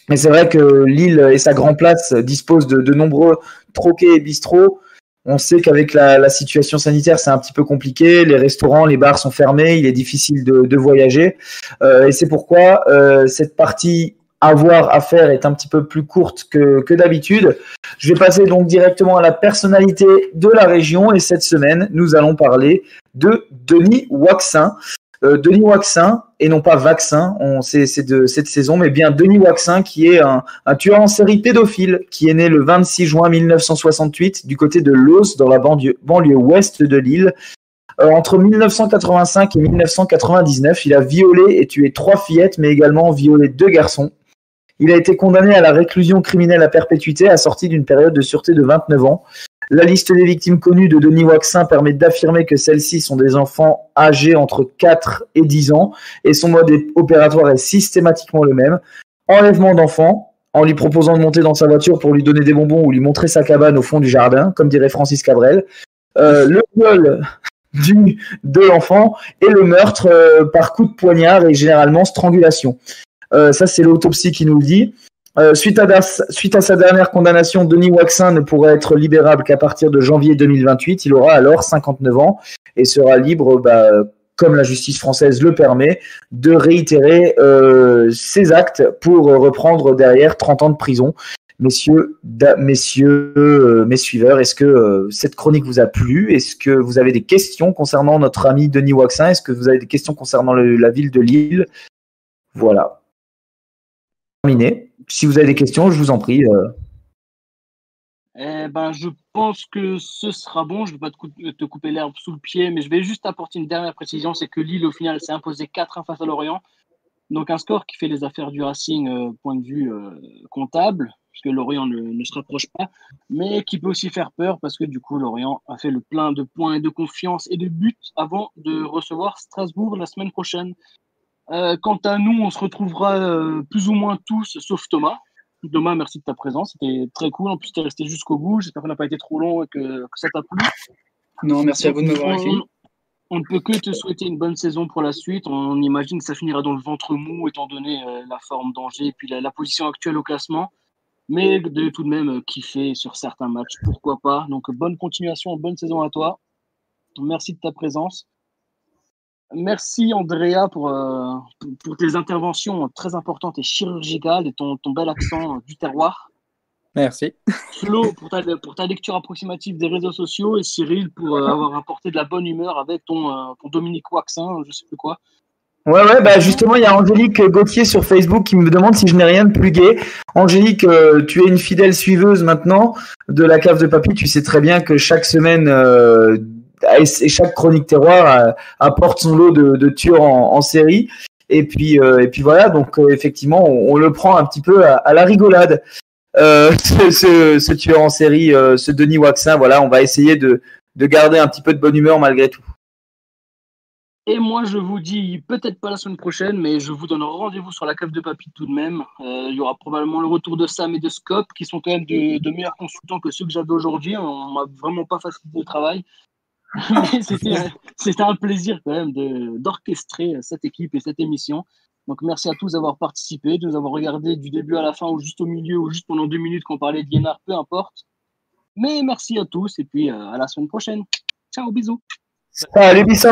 Mais c'est vrai que Lille et sa Grand Place disposent de, de nombreux troquets et bistrots. On sait qu'avec la, situation sanitaire, c'est un petit peu compliqué. Les restaurants, les bars sont fermés. Il est difficile de, voyager. Euh, et c'est pourquoi euh, cette partie avoir à faire est un petit peu plus courte que, que d'habitude. Je vais passer donc directement à la personnalité de la région. Et cette semaine, nous allons parler de Denis Waxin. Euh, Denis Waxin, et non pas Vaccin, on sait c'est de cette saison, mais bien Denis Waxin, qui est un, tueur en série pédophile, qui est né le 26 juin 1968 du côté de Los, dans la banlieue, ouest de Lille. Euh, entre 1985 et 1999, il a violé et tué trois fillettes, mais également violé deux garçons. Il a été condamné à la réclusion criminelle à perpétuité, assorti d'une période de sûreté de 29 ans. La liste des victimes connues de Denis Waxin permet d'affirmer que celles-ci sont des enfants âgés entre 4 et 10 ans, et son mode opératoire est systématiquement le même. Enlèvement d'enfants, en lui proposant de monter dans sa voiture pour lui donner des bonbons ou lui montrer sa cabane au fond du jardin, comme dirait Francis Cabrel. Euh, le viol de l'enfant et le meurtre euh, par coup de poignard et généralement strangulation. Euh, ça, c'est l'autopsie qui nous le dit. Euh, suite, à sa dernière condamnation, Denis Waxin ne pourra être libérable qu'à partir de janvier 2028. Il aura alors 59 ans et sera libre, bah, comme la justice française le permet, de réitérer euh, ses actes pour reprendre derrière 30 ans de prison. Messieurs, messieurs, euh, mes suiveurs, est-ce que euh, cette chronique vous a plu? Est-ce que vous avez des questions concernant notre ami Denis Waxin Est-ce que vous avez des questions concernant la ville de Lille? Voilà. Si vous avez des questions, je vous en prie. Euh. Eh ben, je pense que ce sera bon. Je ne vais pas te, couper l'herbe sous le pied, mais je vais juste apporter une dernière précision c'est que Lille, au final, s'est imposé 4-1 face à Lorient. Donc, un score qui fait les affaires du Racing, point de vue comptable que Lorient ne, se rapproche pas, mais qui peut aussi faire peur parce que du coup, Lorient a fait le plein de points et de confiance et de buts avant de recevoir Strasbourg la semaine prochaine. Euh, quant à nous, on se retrouvera euh, plus ou moins tous, sauf Thomas. Thomas, merci de ta présence, c'était très cool. En plus, tu es resté jusqu'au bout. J'espère qu'on n'a pas été trop long et que, ça t'a plu. Non, merci à vous de m'avoir accueilli. On ne peut que te souhaiter une bonne saison pour la suite. On imagine que ça finira dans le ventre mou, étant donné euh, la forme d'Angers et puis la, position actuelle au classement mais de tout de même kiffer sur certains matchs, pourquoi pas. Donc bonne continuation, bonne saison à toi. Merci de ta présence. Merci Andrea pour, euh, pour tes interventions très importantes et chirurgicales et ton, ton bel accent euh, du terroir. Merci. Flo pour ta, pour ta lecture approximative des réseaux sociaux et Cyril pour avoir apporté de la bonne humeur avec ton, ton Dominique Waxin, je sais plus quoi. Ouais, ouais, bah justement, il y a Angélique Gauthier sur Facebook qui me demande si je n'ai rien de plugué. Angélique, euh, tu es une fidèle suiveuse maintenant de la cave de papy. Tu sais très bien que chaque semaine euh, et chaque chronique terroir euh, apporte son lot de, tueurs en, série. Et puis, et puis voilà, donc effectivement, on, le prend un petit peu à, la rigolade. Ce, tueur en série, ce Denis Waxin, voilà, on va essayer de, de garder un petit peu de bonne humeur malgré tout. Et moi, je vous dis, peut-être pas la semaine prochaine, mais je vous donne rendez-vous sur la cave de papy tout de même. Euh, il y aura probablement le retour de Sam et de Scope, qui sont quand même de, meilleurs consultants que ceux que j'avais aujourd'hui. On m'a vraiment pas facilité le travail. C'était un plaisir quand même d'orchestrer cette équipe et cette émission. Donc merci à tous d'avoir participé, de nous avoir regardé du début à la fin, ou juste au milieu, ou juste pendant deux minutes qu'on parlait de Guénard, peu importe. Mais merci à tous, et puis euh, à la semaine prochaine. Ciao, bisous. Salut, bisous.